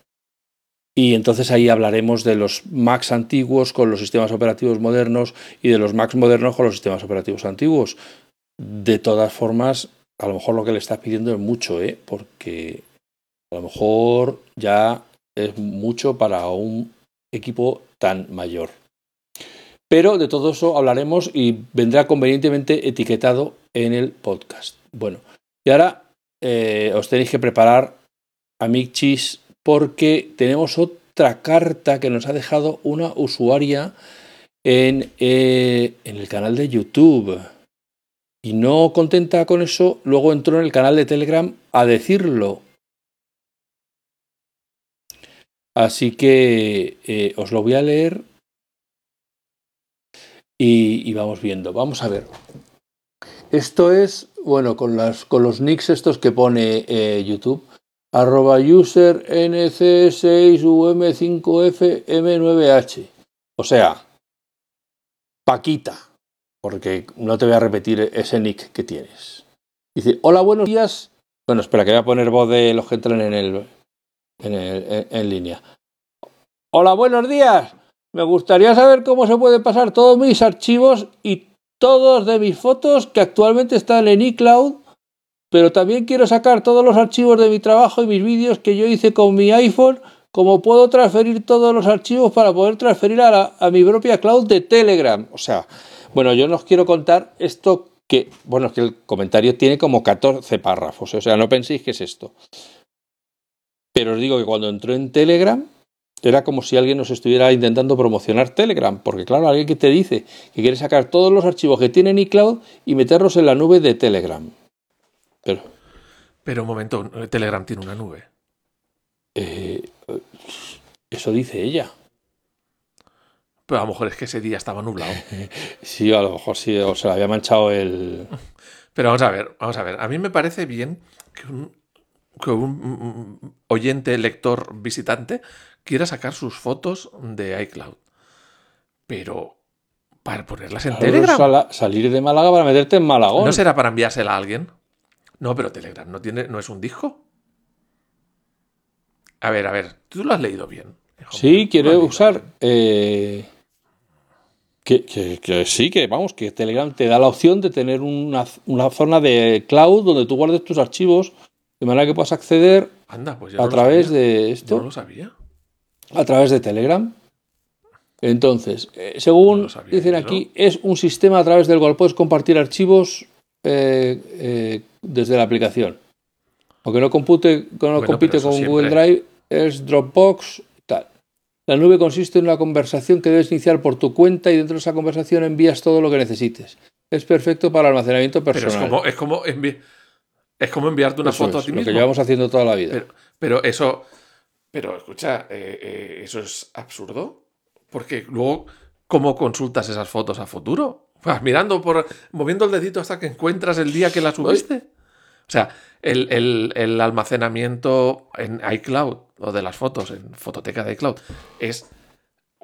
Y entonces ahí hablaremos de los Macs antiguos con los sistemas operativos modernos y de los Macs modernos con los sistemas operativos antiguos. De todas formas, a lo mejor lo que le estás pidiendo es mucho, ¿eh? porque a lo mejor ya es mucho para un equipo tan mayor. Pero de todo eso hablaremos y vendrá convenientemente etiquetado en el podcast. Bueno, y ahora eh, os tenéis que preparar, amichis, porque tenemos otra carta que nos ha dejado una usuaria eh, en el canal de YouTube. Y no contenta con eso, luego entró en el canal de Telegram a decirlo. Así que eh, os lo voy a leer y, vamos viendo. Vamos a ver. Esto es, bueno, con, las, con los nicks estos que pone eh, YouTube. Arroba user nc6um5fm9h. O sea, Paquita. Porque no te voy a repetir ese nick que tienes. Dice, hola, buenos días. Bueno, espera, que voy a poner voz de los que entran en, el, en, en línea. Hola, buenos días. Me gustaría saber cómo se pueden pasar todos mis archivos y todos de mis fotos que actualmente están en iCloud, pero también quiero sacar todos los archivos de mi trabajo y mis vídeos que yo hice con mi iPhone, como puedo transferir todos los archivos para poder transferir a, mi propia cloud de Telegram. O sea, bueno, yo no os quiero contar esto que, bueno, que el comentario tiene como 14 párrafos, o sea, no penséis que es esto. Pero os digo que cuando entró en Telegram, era como si alguien nos estuviera intentando promocionar Telegram, porque claro, alguien que te dice que quiere sacar todos los archivos que tiene en iCloud y meterlos en la nube de Telegram. Pero, Pero un momento, Telegram tiene una nube. eh, eso dice ella. Pero a lo mejor es que ese día estaba nublado. Sí, a lo mejor sí, o se le había manchado el... Pero vamos a ver, vamos a ver. A mí me parece bien que un, que un oyente, lector, visitante quiera sacar sus fotos de iCloud. Pero para ponerlas en Telegram. Salir de Málaga para meterte en Malagón. ¿No será para enviársela a alguien? No, pero Telegram no tiene, no es un disco. A ver, a ver, tú lo has leído bien. Sí, leído usar. eh, que, que- que sí, que vamos, que Telegram te da la opción de tener una, una zona de cloud donde tú guardes tus archivos de manera que puedas acceder Anda, pues a través sabía. de esto, no lo sabía. a través de Telegram. Entonces, eh, según sabía dicen aquí, es un sistema a través del cual puedes compartir archivos eh, eh, desde la aplicación. Aunque no compute, no Bueno, compite pero con siempre. Google Drive, es Dropbox, tal. La nube consiste en una conversación que debes iniciar por tu cuenta y dentro de esa conversación envías todo lo que necesites. Es perfecto para almacenamiento Pero es personal. como, es como, envi- es como enviarte una Eso foto es, a ti lo mismo. que llevamos haciendo toda la vida. Pero, pero eso, pero escucha, eh, eh, eso es absurdo. Porque luego, ¿cómo consultas esas fotos a futuro? Vas mirando por, moviendo el dedito hasta que encuentras el día que la subiste. O sea, el, el- el almacenamiento en iCloud o de las fotos en fototeca de iCloud es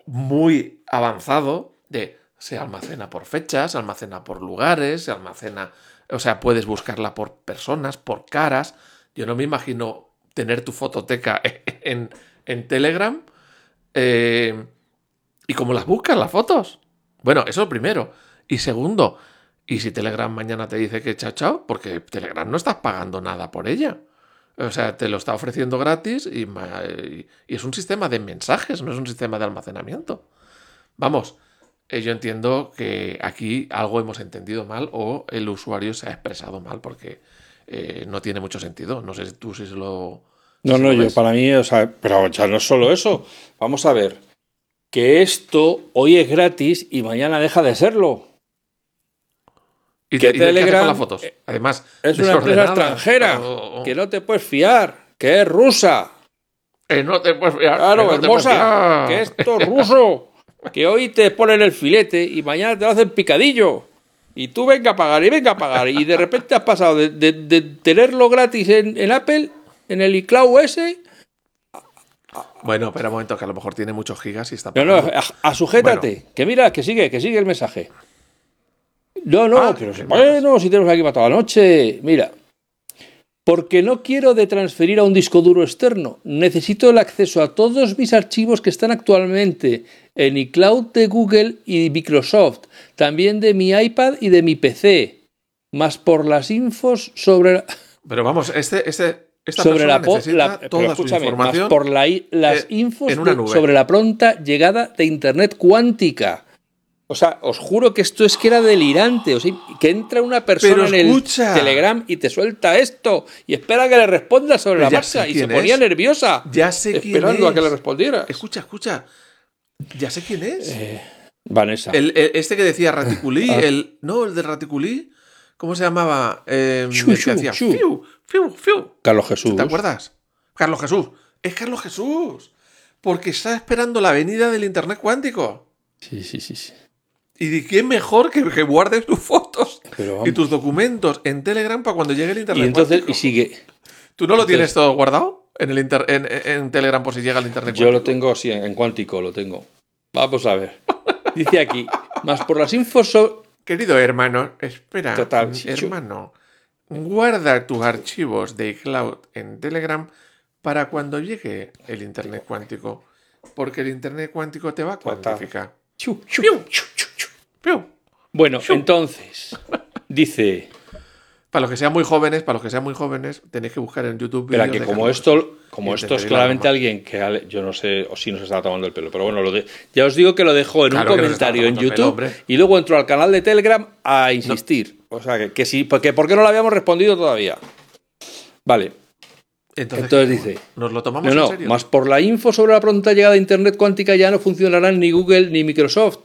muy avanzado de se almacena por fechas, se almacena por lugares, se almacena, o sea, puedes buscarla por personas, por caras. Yo no me imagino tener tu fototeca en, Telegram eh, y cómo las buscas las fotos. Bueno, eso primero. Y segundo, ¿y si Telegram mañana te dice que chao chao? Porque Telegram no estás pagando nada por ella. O sea, te lo está ofreciendo gratis y, es un sistema de mensajes, no es un sistema de almacenamiento. Vamos, yo entiendo que aquí algo hemos entendido mal o el usuario se ha expresado mal porque eh, no tiene mucho sentido. No sé si tú si se lo... No, no, lo yo ves. para mí, o sea, pero ya no es solo eso. Vamos a ver, que esto hoy es gratis y mañana deja de serlo. ¿Y, que te- y Telegram con las fotos? Además, Es una empresa extranjera que no te puedes fiar, que es rusa. Eh, no te puedes fiar, Claro, no puedes hermosa, fiar. que esto es ruso. Que hoy te ponen el filete y mañana te lo hacen picadillo. Y tú venga a pagar y venga a pagar. Y de repente has pasado de, de- de tenerlo gratis en, en Apple, en el iCloud ese, Bueno, espera un momento, que a lo mejor tiene muchos gigas y está No, no, pagando. a, a sujétate. Que mira, que sigue, que sigue el mensaje. No, no, Ah, no Bueno, si tenemos aquí para toda la noche. Mira. Porque no quiero de transferir a un disco duro externo. Necesito el acceso a todos mis archivos que están actualmente en iCloud de Google y Microsoft. También de mi iPad y de mi PC. Más por las infos sobre, Pero vamos, este, este, esta sobre la, la- toda su escúchame, más información. por la las eh, infos en una de- nube. sobre la pronta llegada de Internet cuántica. O sea, os juro que esto es que era delirante. O sea, que entra una persona en el Telegram y te suelta esto y espera que le responda sobre Pero la marcha y se quién ponía es. nerviosa Ya sé quién esperando a es. que le respondiera. Escucha, escucha. Ya sé quién es. Eh, Vanessa. El, el- este que decía Raticulí, Ah. el. No, el de Raticulí. ¿Cómo se llamaba? Eh, que hacía fiu, fiu, fiu. Carlos Jesús. ¿Te acuerdas? Carlos Jesús. Es Carlos Jesús. Porque está esperando la venida del Internet cuántico. Sí, sí, sí. sí. ¿Y quién mejor que, que guardes tus fotos Pero y tus documentos en Telegram para cuando llegue el Internet Y entonces, cuántico? y sigue. ¿Tú no lo tienes todo guardado en, el inter- en, en Telegram por si llega el Internet Yo lo tengo así, en cuántico lo tengo. Vamos a ver. Dice aquí, más por las infos so- Querido hermano, espera. Total, sí, yo- hermano, guarda tus archivos de iCloud en Telegram para cuando llegue el Internet cuántico. Porque el Internet cuántico te va a Total. cuantificar. Chu, Piu. Piu. Bueno, entonces, dice, Para los que sean muy jóvenes, para los que sean muy jóvenes, tenéis que buscar en YouTube. vídeos que de como esto, como esto es claramente alguien que yo no sé, o si nos está tomando el pelo, pero bueno, lo de- ya os digo que lo dejo en Claro un comentario en pelo, YouTube y luego entro al canal de Telegram a insistir. O sea, que, que sí, porque ¿por qué no lo habíamos respondido todavía? Vale. Entonces, Entonces dice, ¿nos lo tomamos No, en no, serio? más por la info sobre la pronta llegada a Internet cuántica ya no funcionarán ni Google ni Microsoft,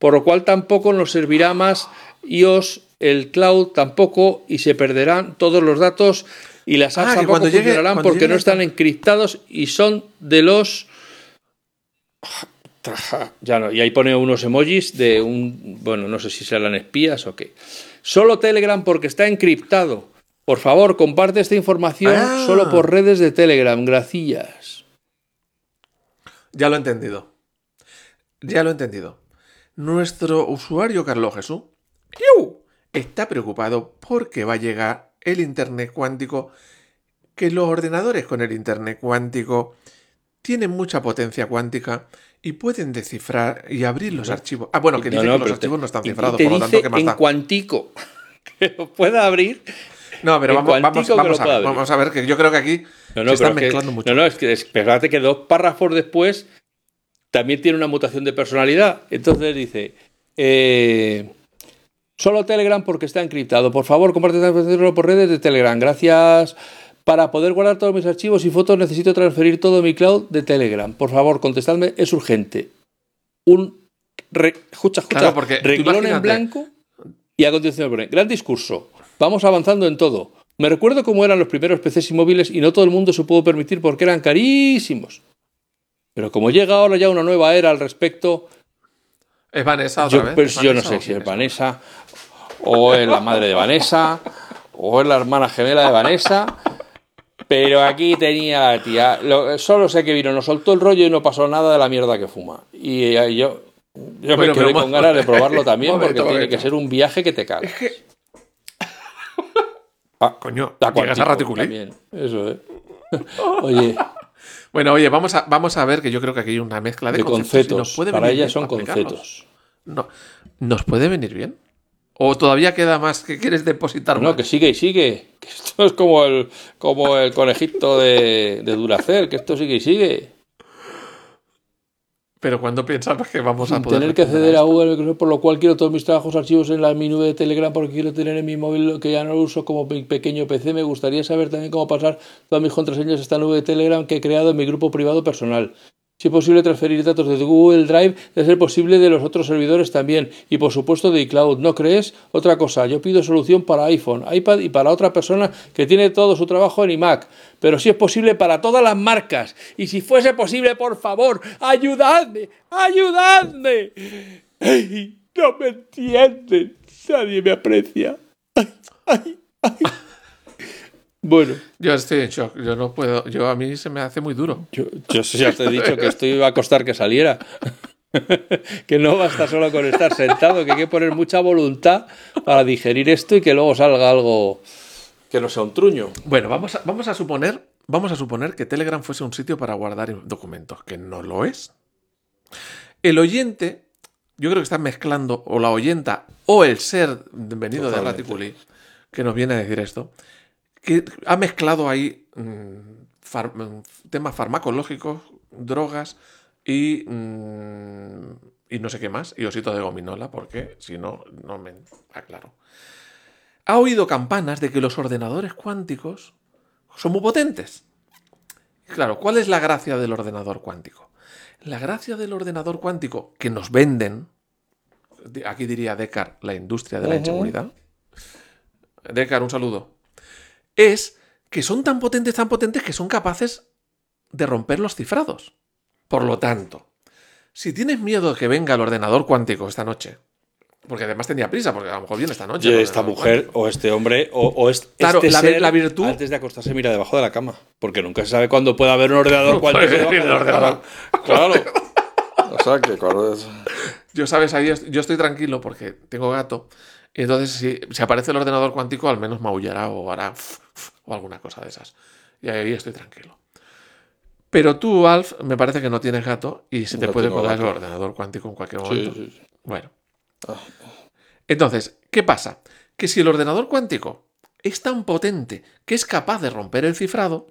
por lo cual tampoco nos servirá más iOS, el cloud tampoco, y se perderán todos los datos y las Ah, apps que tampoco llegue- funcionarán porque no están encriptados y son de los... Ya no, y ahí pone unos emojis de un... Bueno, no sé si serán espías o qué. Solo Telegram porque está encriptado. Por favor, comparte esta información Ah. solo por redes de Telegram. Gracias. Ya lo he entendido. Ya lo he entendido. Nuestro usuario Carlos Jesús está preocupado porque va a llegar el Internet cuántico, que los ordenadores con el Internet cuántico tienen mucha potencia cuántica y pueden descifrar y abrir los archivos. Ah, bueno, que dice que los archivos te- no están cifrados, te por lo tanto, ¿qué más en da? cuantico que lo pueda abrir. No, pero vamos, vamos, vamos a vamos a ver, que yo creo que aquí No, se no, están que, mezclando mucho. no, no, es que espérate que dos párrafos después también tiene una mutación de personalidad. Entonces dice, eh, solo Telegram porque está encriptado. Por favor, comparte esta información por redes de Telegram. Gracias. Para poder guardar todos mis archivos y fotos necesito transferir todo mi cloud de Telegram. Por favor, contestadme, es urgente. Un... re- escucha, escucha. Claro, porque renglón en blanco y a continuación pone, gran discurso. Vamos avanzando en todo. Me recuerdo cómo eran los primeros PCs y móviles y no todo el mundo se pudo permitir porque eran carísimos. Pero como llega ahora ya una nueva era al respecto, Es Vanessa otra yo, vez. pues ¿Es yo no sé si es Vanessa, o es la madre de Vanessa, o es la hermana gemela de Vanessa. Pero aquí tenía la tía. lo- solo sé que vino, nos soltó el rollo y no pasó nada de la mierda que fuma. Y eh, yo, yo Bueno, me quedé con ganas de probarlo también momento, porque tiene momento. que ser un viaje que te cagas. Ah, Coño, la llegas a Raticulí. también, Eso, ¿eh? Oye, Bueno, oye, vamos a, vamos a ver que yo creo que aquí hay una mezcla de, de conceptos. conceptos. puede Para ella son conceptos. No, ¿Nos puede venir bien? ¿O todavía queda más que quieres depositar No, más? que sigue y sigue. Que esto es como el, como el conejito de, de que esto sigue y sigue. Pero cuando piensas que vamos a poder... tener que acceder a? Google, Microsoft, por lo cual quiero todos mis trabajos, archivos en la mi nube de Telegram porque quiero tener en mi móvil que ya no lo uso como pe- pequeño PC. Me gustaría saber también cómo pasar todas mis contraseñas a esta nube de Telegram que he creado en mi grupo privado personal. Si es posible transferir datos desde Google Drive, de ser posible de los otros servidores también. Y por supuesto de iCloud. ¿No crees? Otra cosa, yo pido solución para iPhone, iPad y para otra persona que tiene todo su trabajo en iMac. Pero si es posible para todas las marcas. Y si fuese posible, por favor, ayudadme, ayudadme. Ay, no me entienden. Nadie me aprecia. Ay, ay, ay. Bueno. Yo estoy en shock. Yo no puedo... Yo a mí se me hace muy duro. Yo, yo ya te he dicho que esto iba a costar que saliera. que no basta solo con estar sentado, que hay que poner mucha voluntad para digerir esto y que luego salga algo que no sea un truño. Bueno, vamos a, vamos a suponer... Vamos a suponer que Telegram fuese un sitio para guardar documentos, que no lo es. El oyente, yo creo que está mezclando, o la oyenta, o el ser venido de. Raticuli, que nos viene a decir esto, que ha mezclado ahí mm, far- mm, temas farmacológicos, drogas y, mm, y no sé qué más, y osito de gominola, porque si no, no me aclaro. Ha oído campanas de que los ordenadores cuánticos son muy potentes. Claro, ¿cuál es la gracia del ordenador cuántico? La gracia del ordenador cuántico que nos venden, aquí diría Decar, la industria de la inseguridad. Decar, un saludo. Es que son tan potentes, tan potentes que son capaces de romper los cifrados. Por lo tanto, si tienes miedo de que venga el ordenador cuántico esta noche, porque además tenía prisa, porque a lo mejor viene esta noche. esta mujer cuántico. o este hombre o, o es- Claro, este la vi- ser, la virtud- antes de acostarse mira debajo de la cama, porque nunca se sabe cuándo puede haber un ordenador cuántico debajo de el la cama. Claro. O sea, que claro, es- Yo, sabes, ahí yo estoy tranquilo porque tengo gato. Y entonces, si, si aparece el ordenador cuántico, al menos maullará o hará f- f- o alguna cosa de esas. Y ahí estoy tranquilo. Pero tú, Alf, me parece que no tienes gato y se te No puede colar el ordenador cuántico en cualquier sí, momento. sí, sí. Bueno. Ah. Entonces, ¿qué pasa? Que si el ordenador cuántico es tan potente que es capaz de romper el cifrado,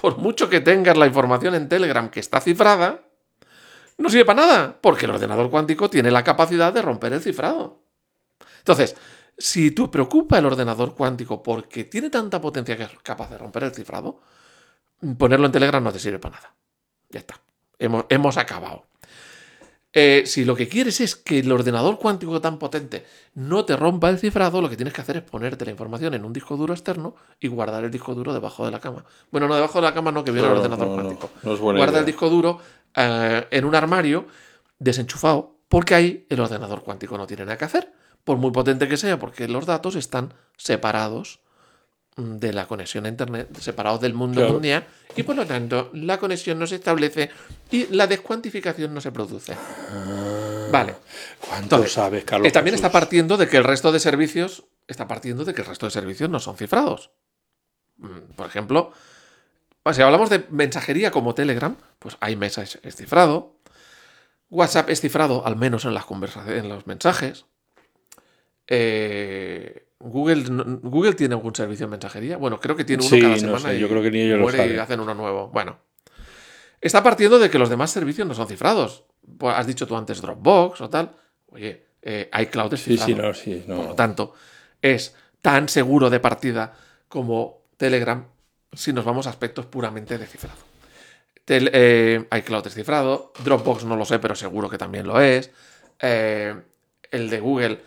por mucho que tengas la información en Telegram que está cifrada, no sirve para nada, porque el ordenador cuántico tiene la capacidad de romper el cifrado. Entonces, Si te preocupa el ordenador cuántico porque tiene tanta potencia que es capaz de romper el cifrado, ponerlo en Telegram no te sirve para nada. Ya está. Hemos, hemos acabado. Eh, si lo que quieres es que el ordenador cuántico tan potente no te rompa el cifrado, lo que tienes que hacer es ponerte la información en un disco duro externo y guardar el disco duro debajo de la cama. Bueno, no debajo de la cama, no, que viene el ordenador no, cuántico. no Guarda idea. el disco duro eh, en un armario desenchufado, porque ahí el ordenador cuántico no tiene nada que hacer, por muy potente que sea, porque los datos están separados mm, de la conexión a Internet, separados del mundo Claro. mundial, y por lo tanto la conexión no se establece y la descuantificación no se produce. Vale. ¿Cuánto Entonces, sabes, Carlos? Eh, también está partiendo de que el resto de servicios está partiendo de que el resto de servicios no son cifrados. Mm, Por ejemplo, si hablamos de mensajería como Telegram, pues iMessage es cifrado, WhatsApp es cifrado, al menos en las conversaciones, en los mensajes. Eh, Google, no- Google tiene algún servicio de mensajería. Bueno, creo que tiene uno Sí, cada no semana. sé, y yo creo que ni ellos lo y saben. hacen uno nuevo. Bueno, está partiendo de que los demás servicios no son cifrados. Pues has dicho tú antes Dropbox o tal. Oye, eh, iCloud es Sí, cifrado. sí, no, sí. no. Por lo tanto, es tan seguro de partida como Telegram si nos vamos a aspectos puramente de cifrado. Tel- eh, iCloud es cifrado, Dropbox no lo sé, pero seguro que también lo es. Eh, el de Google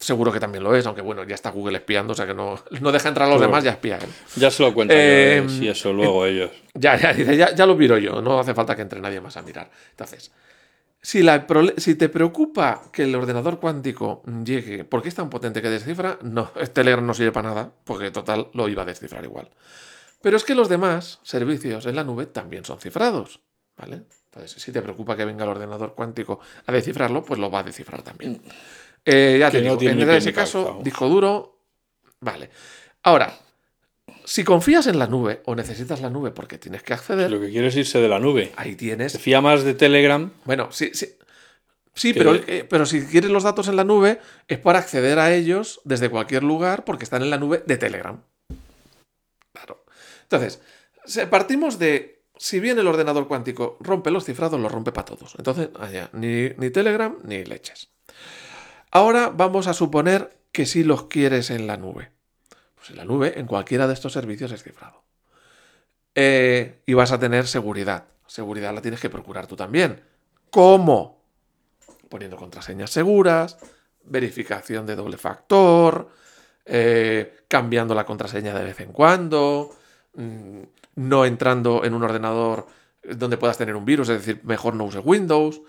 seguro que también lo es, aunque bueno, ya está Google espiando, o sea que no, no deja entrar a los demás, ya espía él. Ya se lo cuento Eh, yo, eh, si eso luego ellos. Ya, ya, dice, ya, ya lo miro yo, no hace falta que entre nadie más a mirar. Entonces, si, la si te preocupa que el ordenador cuántico llegue, porque es tan potente que descifra, no, Telegram no sirve para nada, porque total lo iba a descifrar igual. Pero es que los demás servicios en la nube también son cifrados, ¿vale? Entonces, si te preocupa que venga el ordenador cuántico a descifrarlo, pues lo va a descifrar también. Eh, ya Que te no digo, tiene en ese caso, disco duro, vale. Ahora, si confías en la nube o necesitas la nube porque tienes que acceder, Lo que quiero es irse de la nube. ahí tienes. fía más de Telegram. Bueno, sí, sí. Sí, pero, eh, pero si quieres los datos en la nube, es para acceder a ellos desde cualquier lugar porque están en la nube de Telegram. Claro. Entonces, partimos de. Si bien el ordenador cuántico rompe los cifrados, los rompe para todos. Entonces, allá, ni, ni Telegram ni leches. Ahora vamos a suponer que sí los quieres en la nube. Pues en la nube, en cualquiera de estos servicios es cifrado. Eh, y vas a tener seguridad. Seguridad la tienes que procurar tú también. ¿Cómo? Poniendo contraseñas seguras, verificación de doble factor, eh, cambiando la contraseña de vez en cuando, mm, no entrando en un ordenador donde puedas tener un virus, es decir, mejor no uses Windows.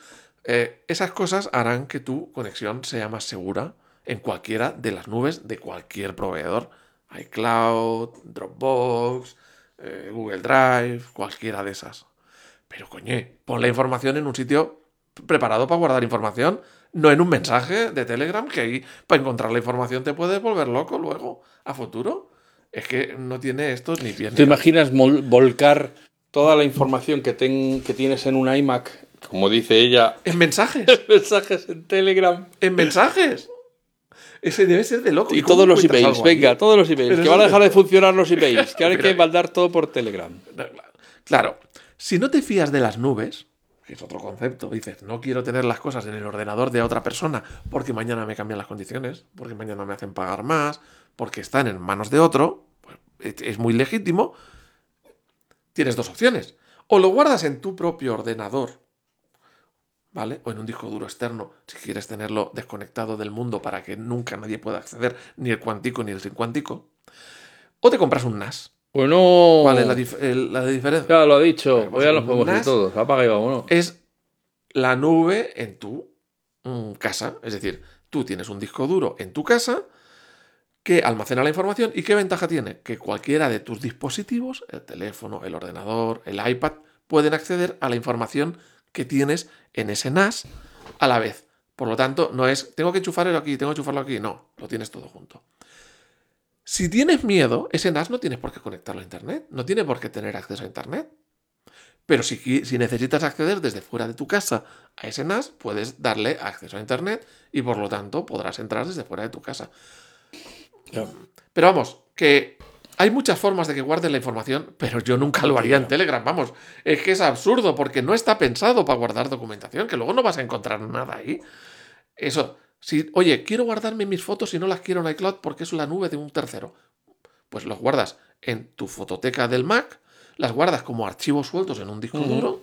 Eh, esas cosas harán que tu conexión sea más segura en cualquiera de las nubes de cualquier proveedor. iCloud, Dropbox, eh, Google Drive, cualquiera de esas. Pero coñe, pon la información en un sitio preparado para guardar información, no en un mensaje de Telegram que ahí para encontrar la información te puedes volver loco luego, a futuro. Es que no tiene esto ni pies ¿Te imaginas volcar toda la información que, ten- que tienes en un iMac, como dice ella, En mensajes, mensajes en Telegram en mensajes. Ese debe ser de loco. y todos los emails? Venga, todos los emails. Pero Que van a dejar de funcionar los emails. Que ahora hay que mandar todo por Telegram. Claro, si no te fías de las nubes, que es otro concepto, dices, no quiero tener las cosas en el ordenador de otra persona porque mañana me cambian las condiciones, porque mañana me hacen pagar más, porque están en manos de otro, pues es- es muy legítimo. Tienes dos opciones. O lo guardas en tu propio ordenador, ¿vale? O en un disco duro externo, si quieres tenerlo desconectado del mundo para que nunca nadie pueda acceder, ni el cuántico ni el sin cuántico. O te compras un NAS. Bueno, ¿Cuál es la, dif- el- la diferencia? ya lo ha dicho. Hoy ya nos un podemos todos. Apaga y vámonos. es la nube en tu mm, casa. Es decir, tú tienes un disco duro en tu casa que almacena la información. ¿Y qué ventaja tiene? Que cualquiera de tus dispositivos, el teléfono, el ordenador, el iPad, pueden acceder a la información que tienes en ese NAS a la vez. Por lo tanto, no es, tengo que enchufarlo aquí, tengo que enchufarlo aquí. No, lo tienes todo junto. Si tienes miedo, ese NAS no tienes por qué conectarlo a Internet, no tiene por qué tener acceso a Internet. Pero si, si necesitas acceder desde fuera de tu casa a ese NAS, puedes darle acceso a Internet y por lo tanto podrás entrar desde fuera de tu casa. Pero vamos, que hay muchas formas de que guarden la información, pero yo nunca lo haría en Telegram. Vamos, es que es absurdo porque no está pensado para guardar documentación, que luego no vas a encontrar nada ahí. Eso, Si, oye, quiero guardarme mis fotos y no las quiero en iCloud porque es la nube de un tercero. Pues los guardas en tu fototeca del Mac, las guardas como archivos sueltos en un disco duro.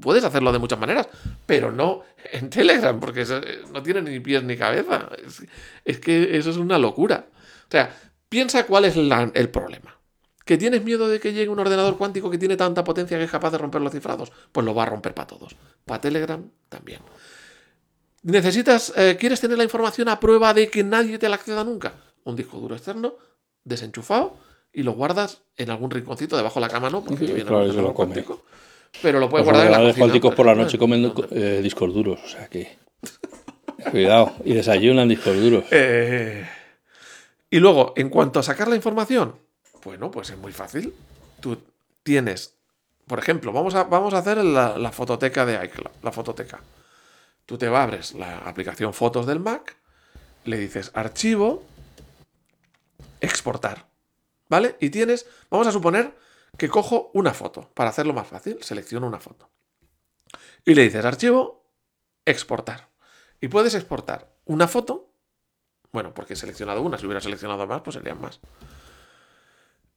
Puedes hacerlo de muchas maneras, pero no en Telegram, porque eso, eh, no tiene ni pies ni cabeza. Es, es que eso es una locura. O sea, piensa cuál es la- el problema. ¿Que tienes miedo de que llegue un ordenador cuántico que tiene tanta potencia que es capaz de romper los cifrados? Pues lo va a romper para todos. Para Telegram también. ¿Necesitas, eh, quieres tener la información a prueba de que nadie te la acceda nunca? Un disco duro externo, desenchufado, y lo guardas en algún rinconcito debajo de la cama, ¿no? Porque Sí, viene claro, un lo cuántico. Pero lo puedes Los guardar en la cocina. cuánticos por la noche comen eh, discos duros, o sea que. Cuidado, y desayunan discos duros. Eh, y luego, en cuanto a sacar la información, bueno, pues es muy fácil. Tú tienes, por ejemplo, vamos a, vamos a hacer la, la fototeca de iCloud, la fototeca. Tú te abres la aplicación Fotos del Mac, le dices archivo, exportar, ¿vale? Y tienes, vamos a suponer que cojo una foto, para hacerlo más fácil, selecciono una foto. Y le dices archivo, exportar. Y puedes exportar una foto bueno, porque he seleccionado una, si hubiera seleccionado más, pues serían más.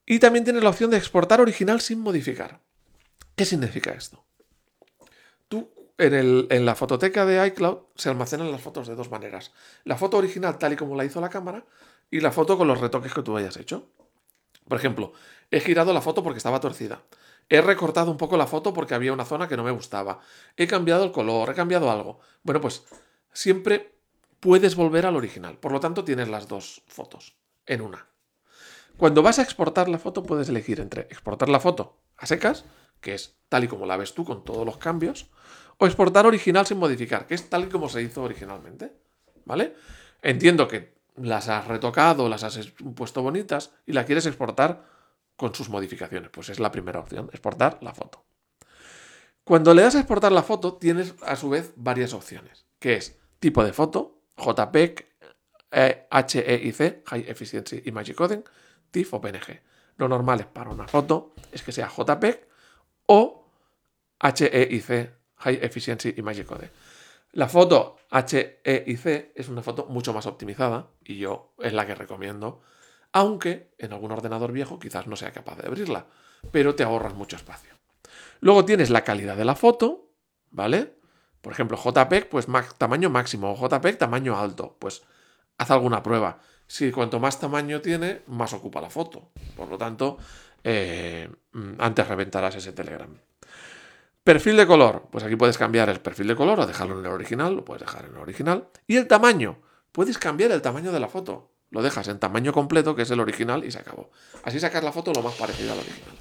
Y también tienes la opción de exportar original sin modificar. ¿Qué significa esto? Tú, en, en la fototeca de iCloud, se almacenan las fotos de dos maneras. La foto original tal y como la hizo la cámara y la foto con los retoques que tú hayas hecho. Por ejemplo, he girado la foto porque estaba torcida. He recortado un poco la foto porque había una zona que no me gustaba. He cambiado el color, he cambiado algo. Bueno, pues siempre puedes volver al original. Por lo tanto, tienes las dos fotos en una. Cuando vas a exportar la foto, puedes elegir entre exportar la foto a secas, que es tal y como la ves tú con todos los cambios, o exportar original sin modificar, que es tal y como se hizo originalmente. ¿Vale? Entiendo que las has retocado, las has puesto bonitas y la quieres exportar con sus modificaciones. Pues es la primera opción, exportar la foto. Cuando le das a exportar la foto, tienes a su vez varias opciones, que es tipo de foto, JPEG, eh, HEIC, High Efficiency Image Coding, TIFF o PNG. Lo normal es para una foto es que sea JPEG o HEIC, High Efficiency Image Coding. La foto HEIC es una foto mucho más optimizada y yo es la que recomiendo, aunque en algún ordenador viejo quizás no sea capaz de abrirla, pero te ahorras mucho espacio. Luego tienes la calidad de la foto, ¿vale? Por ejemplo, JPEG, pues ma- tamaño máximo, o JPEG tamaño alto. Pues haz alguna prueba. Si cuanto más tamaño tiene, más ocupa la foto. Por lo tanto, eh, mm, antes reventarás ese Telegram. Perfil de color. Pues aquí puedes cambiar el perfil de color o dejarlo en el original, lo puedes dejar en el original. Y el tamaño. Puedes cambiar el tamaño de la foto. Lo dejas en tamaño completo, que es el original, y se acabó. Así sacas la foto lo más parecida al original.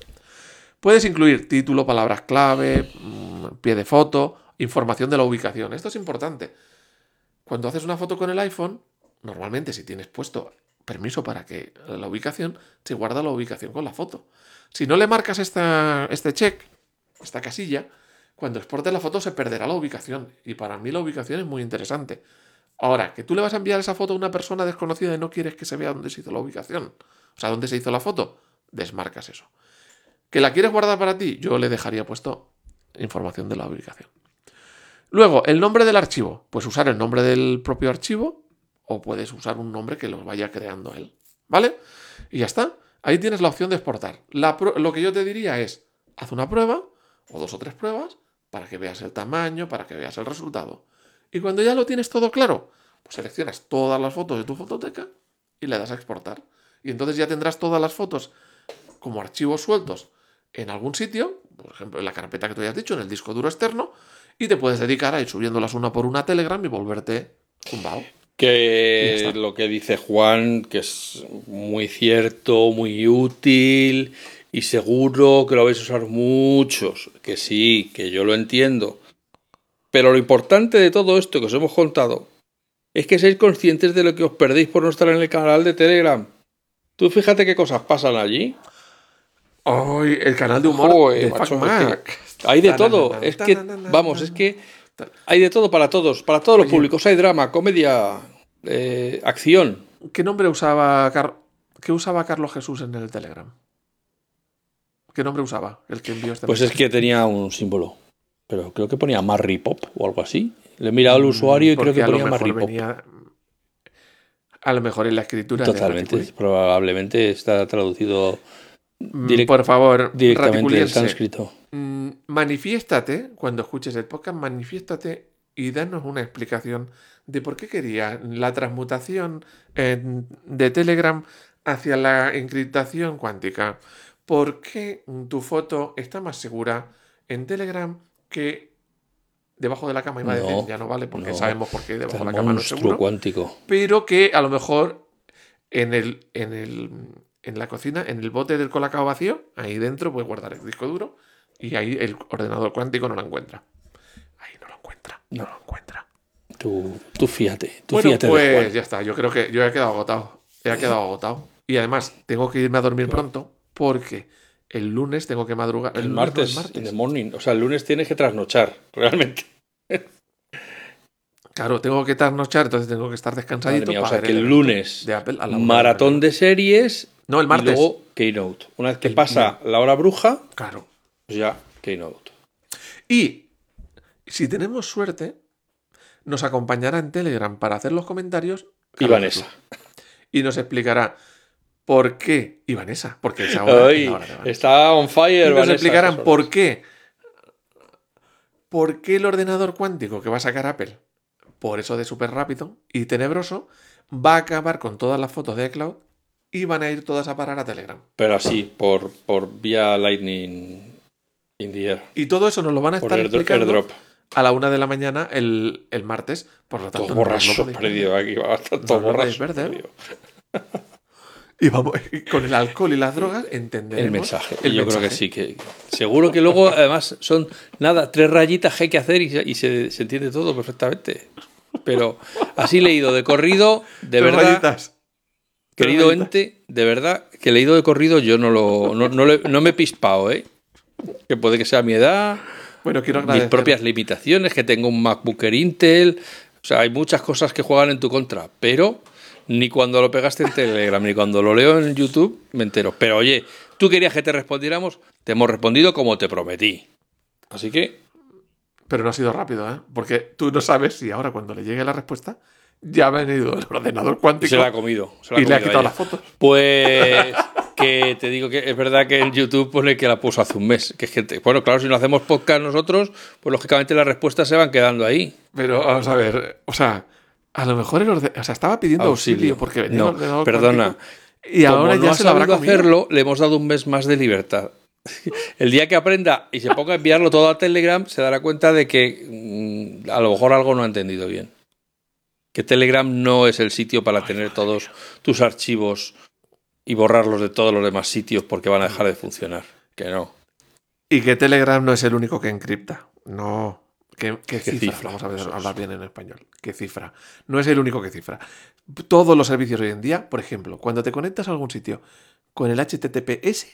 Puedes incluir título, palabras clave, mm, pie de foto, información de la ubicación. Esto es importante. Cuando haces una foto con el iPhone, normalmente si tienes puesto permiso para que la ubicación, se guarda la ubicación con la foto. Si no le marcas esta, este check, esta casilla, cuando exportes la foto se perderá la ubicación. Y para mí la ubicación es muy interesante. Ahora, que tú le vas a enviar esa foto a una persona desconocida y no quieres que se vea dónde se hizo la ubicación, o sea, dónde se hizo la foto, desmarcas eso. ¿Que la quieres guardar para ti? Yo le dejaría puesto información de la ubicación. Luego, el nombre del archivo. Pues usar el nombre del propio archivo o puedes usar un nombre que lo vaya creando él. ¿Vale? Y ya está. Ahí tienes la opción de exportar. Lo que yo te diría es, haz una prueba o dos o tres pruebas para que veas el tamaño, para que veas el resultado. Y cuando ya lo tienes todo claro, pues seleccionas todas las fotos de tu fototeca y le das a exportar. Y entonces ya tendrás todas las fotos como archivos sueltos en algún sitio, por ejemplo en la carpeta que tú hayas dicho, en el disco duro externo, y te puedes dedicar a ir subiéndolas una por una a Telegram y volverte zumbao. Que lo que dice Juan, que es muy cierto, muy útil y seguro que lo vais a usar muchos, que sí, que yo lo entiendo. Pero lo importante de todo esto que os hemos contado es que seáis conscientes de lo que os perdéis por no estar en el canal de Telegram. Tú fíjate qué cosas pasan allí. ¡Ay! El canal de humor Joder, de macho, Mac. hay de todo. Es que, vamos, es que hay de todo para todos, para todos los públicos. Hay drama, comedia, eh, acción. ¿Qué nombre usaba, Car- ¿Qué usaba Carlos Jesús en el Telegram? ¿Qué nombre usaba el que envió este Pues es que tenía un símbolo. Pero creo que ponía Marry Pop o algo así. Le he mirado al usuario y creo Porque que ponía mejor Ripop. venía- A lo mejor en la escritura. Totalmente. Probablemente está traducido Mm, direct- Por favor, directamente del sánscrito. mm, manifiéstate cuando escuches el podcast, manifiéstate y danos una explicación de por qué quería la transmutación en- de Telegram hacia la encriptación cuántica. ¿Por qué tu foto está más segura en Telegram que debajo de la cama? Iba a decir, No, ya no vale porque no. sabemos por qué debajo de la cama no es seguro cuántico. pero que a lo mejor en el, en el en la cocina, en el bote del colacao vacío, ahí dentro puedes guardar el disco duro y ahí el ordenador cuántico no lo encuentra. Ahí no lo encuentra, no lo encuentra. Tú, tú fíjate. Tú bueno, fíjate pues ya está, yo creo que yo he quedado agotado. He quedado agotado. Y además, tengo que irme a dormir pronto porque el lunes tengo que madrugar. El, lunes no, martes, in the morning. O sea, el lunes tienes que trasnochar, realmente. Claro, tengo que trasnochar, entonces tengo que estar descansadito. Mía, o para sea, ver que el lunes, de Apple a la maratón de series No, el martes. y luego Keynote. Una vez que El- pasa la hora bruja, Claro. pues ya Keynote. Y si tenemos suerte, nos acompañará en Telegram para hacer los comentarios. Y Vanessa. Y nos explicará por qué. Y Vanessa, porque es ahora, Ay, hora de está on fire. Y nos Vanessa, explicarán por qué. ¿Por qué el ordenador cuántico que va a sacar Apple, por eso de súper rápido y tenebroso, va a acabar con todas las fotos de iCloud y van a ir todas a parar a Telegram? Pero así, por, por vía Lightning in the air. Y todo eso nos lo van a Por estar explicando airdrop. a la una de la mañana el, el martes. Por lo tanto, Todo no borracho podéis perdido aquí. va, Todo No borracho perder. perdido. Y vamos, con el alcohol y las drogas entenderemos El mensaje. el yo creo que mensaje. sí. que Seguro que luego, además, son nada, tres rayitas que hay que hacer y, se, y se, se entiende todo perfectamente. Pero así leído de corrido, de Tres verdad, rayitas. Querido ente, de verdad, que leído de corrido yo no lo no, no le- no me he pispado, ¿eh? Que puede que sea mi edad, Bueno, quiero mis propias limitaciones, que tengo un MacBooker Intel. O sea, hay muchas cosas que juegan en tu contra, pero ni cuando lo pegaste en Telegram, ni cuando lo leo en YouTube, me entero. Pero oye, tú querías que te respondiéramos, te hemos respondido como te prometí. Así que, Pero no ha sido rápido, ¿eh? Porque tú no sabes si ahora cuando le llegue la respuesta ya ha venido el ordenador cuántico se la ha comido. se la y le ha quitado las fotos. Pues que te digo que es verdad que en YouTube pone que la puso hace un mes. Que es que te- bueno, claro, si no hacemos podcast nosotros, pues lógicamente las respuestas se van quedando ahí. Pero vamos a ver, o sea, a lo mejor el ordenador. O sea, estaba pidiendo auxilio, Auxilio. porque venía No, el ordenador perdona. cuántico Y ahora no ya ha se lo habrá comido. hacerlo, le hemos dado un mes más de libertad. El día que aprenda y se ponga a enviarlo todo a Telegram, se dará cuenta de que mm, a lo mejor algo no ha entendido bien. Que Telegram no es el sitio para tener todos tus archivos y borrarlos de todos los demás sitios porque van a dejar de funcionar. Que no. Y que Telegram no es el único que encripta. No. Que, que Que cifra. cifra, Vamos a ver, eso es. hablar bien en español. Que cifra. No es el único que cifra. Todos los servicios hoy en día, por ejemplo, cuando te conectas a algún sitio con el HTTPS,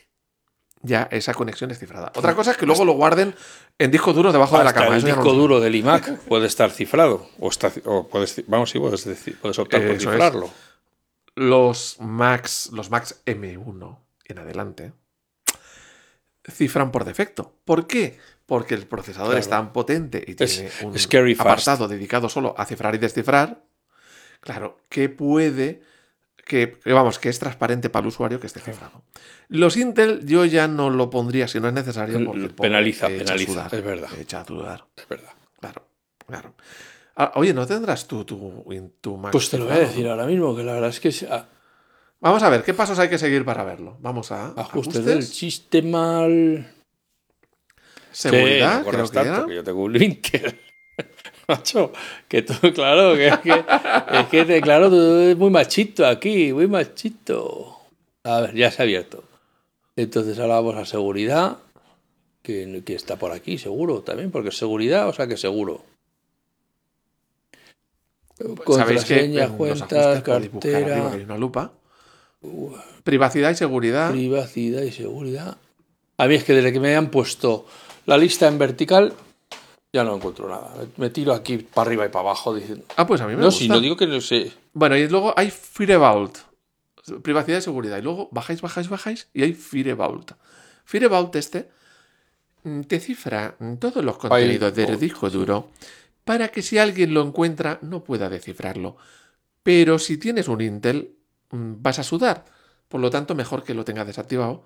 ya esa conexión es cifrada. Otra cosa es que luego lo guarden en discos duros debajo de la cama. el no disco lo duro del iMac puede estar cifrado. O, está, o puedes, vamos, sí, puedes, decir- puedes optar por Eso es. cifrarlo. Los Macs, los Macs M1 en adelante, cifran por defecto. ¿Por qué? Porque el procesador Claro. es tan potente y Es tiene un fast. apartado dedicado solo a cifrar y descifrar. Claro, que puede, que, que vamos, que es transparente para el usuario que esté cifrado. Los Intel yo ya no lo pondría si no es necesario. Porque Penaliza, a penaliza, sudar, es verdad. echa a sudar. Es verdad. Claro, claro. Ah, oye, ¿no tendrás tú tu, tu Mac? Pues te lo voy a decir ahora mismo, que la verdad es que es a- Vamos a ver, ¿qué pasos hay que seguir para verlo? Vamos a ajustes del sistema. al- seguridad, Sí, no creo corras que tanto, era. que yo tengo un Intel. Macho, que tú, claro, que es que, es que te, claro, tú eres muy machito aquí, muy machito. A ver, ya se ha abierto. Entonces ahora vamos a seguridad, que, que está por aquí, seguro también, porque es seguridad, o sea que seguro. Sabéis que en Contraseña, los cuentas, arriba, cartera, que hay una lupa. Privacidad y seguridad. privacidad y seguridad. A mí es que desde que me han puesto la lista en vertical, ya no encuentro nada. Me tiro aquí para arriba y para abajo diciendo. Ah, pues a mí me No, gusta. si no digo que no sé. Bueno, y luego hay Firevault. Privacidad y seguridad. Y luego bajáis, bajáis, bajáis y hay Firevault. Firevault este mm, te cifra todos los contenidos del disco duro para que si alguien lo encuentra no pueda descifrarlo. Pero si tienes un Intel, mm, vas a sudar. Por lo tanto, mejor que lo tengas desactivado,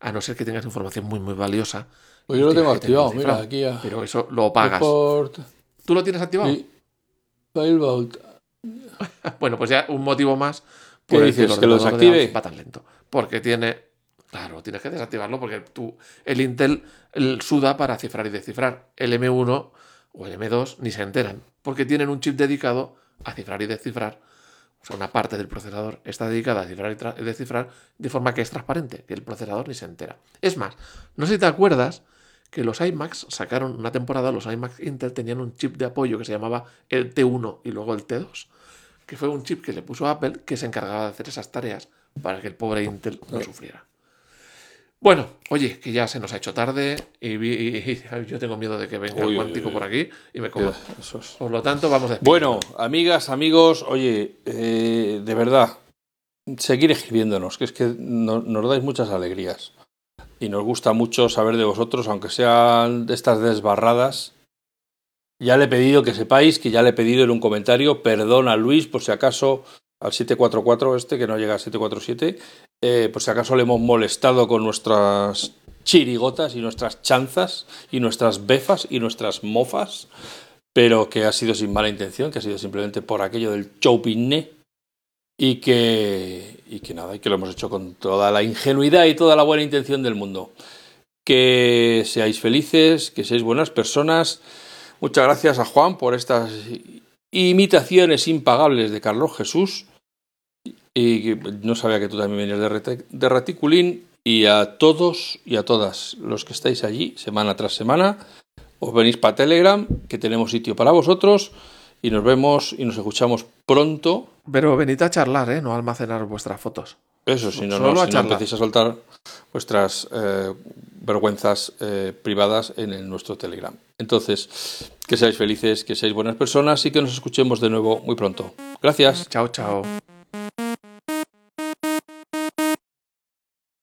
a no ser que tengas información muy, muy valiosa. Pues yo lo tengo activado, mira, aquí a... Pero eso lo pagas. Report, ¿Tú lo tienes activado? Failbout. Bueno, pues ya un motivo más ¿Qué por dices, el que lo ordenador de desactive? Alf va tan lento. Porque tiene. Claro, tienes que desactivarlo porque tú, el Intel el suda para cifrar y descifrar. El M1 o el M2 ni se enteran. Porque tienen un chip dedicado a cifrar y descifrar. O sea, una parte del procesador está dedicada a cifrar y, descifrar de forma que es transparente, que el procesador ni se entera. Es más, no sé si te acuerdas que los iMacs sacaron una temporada, los iMacs Intel tenían un chip de apoyo que se llamaba el T1 y luego el T2, que fue un chip que le puso Apple que se encargaba de hacer esas tareas para que el pobre Intel no sufriera. Bueno, oye, que ya se nos ha hecho tarde y, vi- y- y yo tengo miedo de que venga Uy, el cuántico uy. por aquí y me coma. Es. Por lo tanto, vamos a Bueno, amigas, amigos, oye, eh, de verdad, seguir escribiéndonos, que es que no- nos dais muchas alegrías. Y nos gusta mucho saber de vosotros, aunque sean de estas desbarradas. Ya le he pedido que sepáis que ya le he pedido en un comentario, perdón a Luis por si acaso, al 744 este, que no llega a 747, eh, por si acaso le hemos molestado con nuestras chirigotas y nuestras chanzas y nuestras befas y nuestras mofas pero que ha sido sin mala intención, que ha sido simplemente por aquello del choupiné y que, y que nada, y que lo hemos hecho con toda la ingenuidad y toda la buena intención del mundo. Que seáis felices, que seáis buenas personas. Muchas gracias a Juan por estas imitaciones impagables de Carlos Jesús. Y no sabía que tú también venías de, rete- de Reticulín. Y a todos y a todas los que estáis allí, semana tras semana, os venís para Telegram, que tenemos sitio para vosotros. Y nos vemos y nos escuchamos pronto. Pero venid a charlar, ¿eh? No a almacenar vuestras fotos. Eso, si no, Solo no, a si no empecéis a soltar vuestras eh, vergüenzas eh, privadas en nuestro Telegram. Entonces, que seáis felices, que seáis buenas personas y que nos escuchemos de nuevo muy pronto. Gracias. Chao, chao.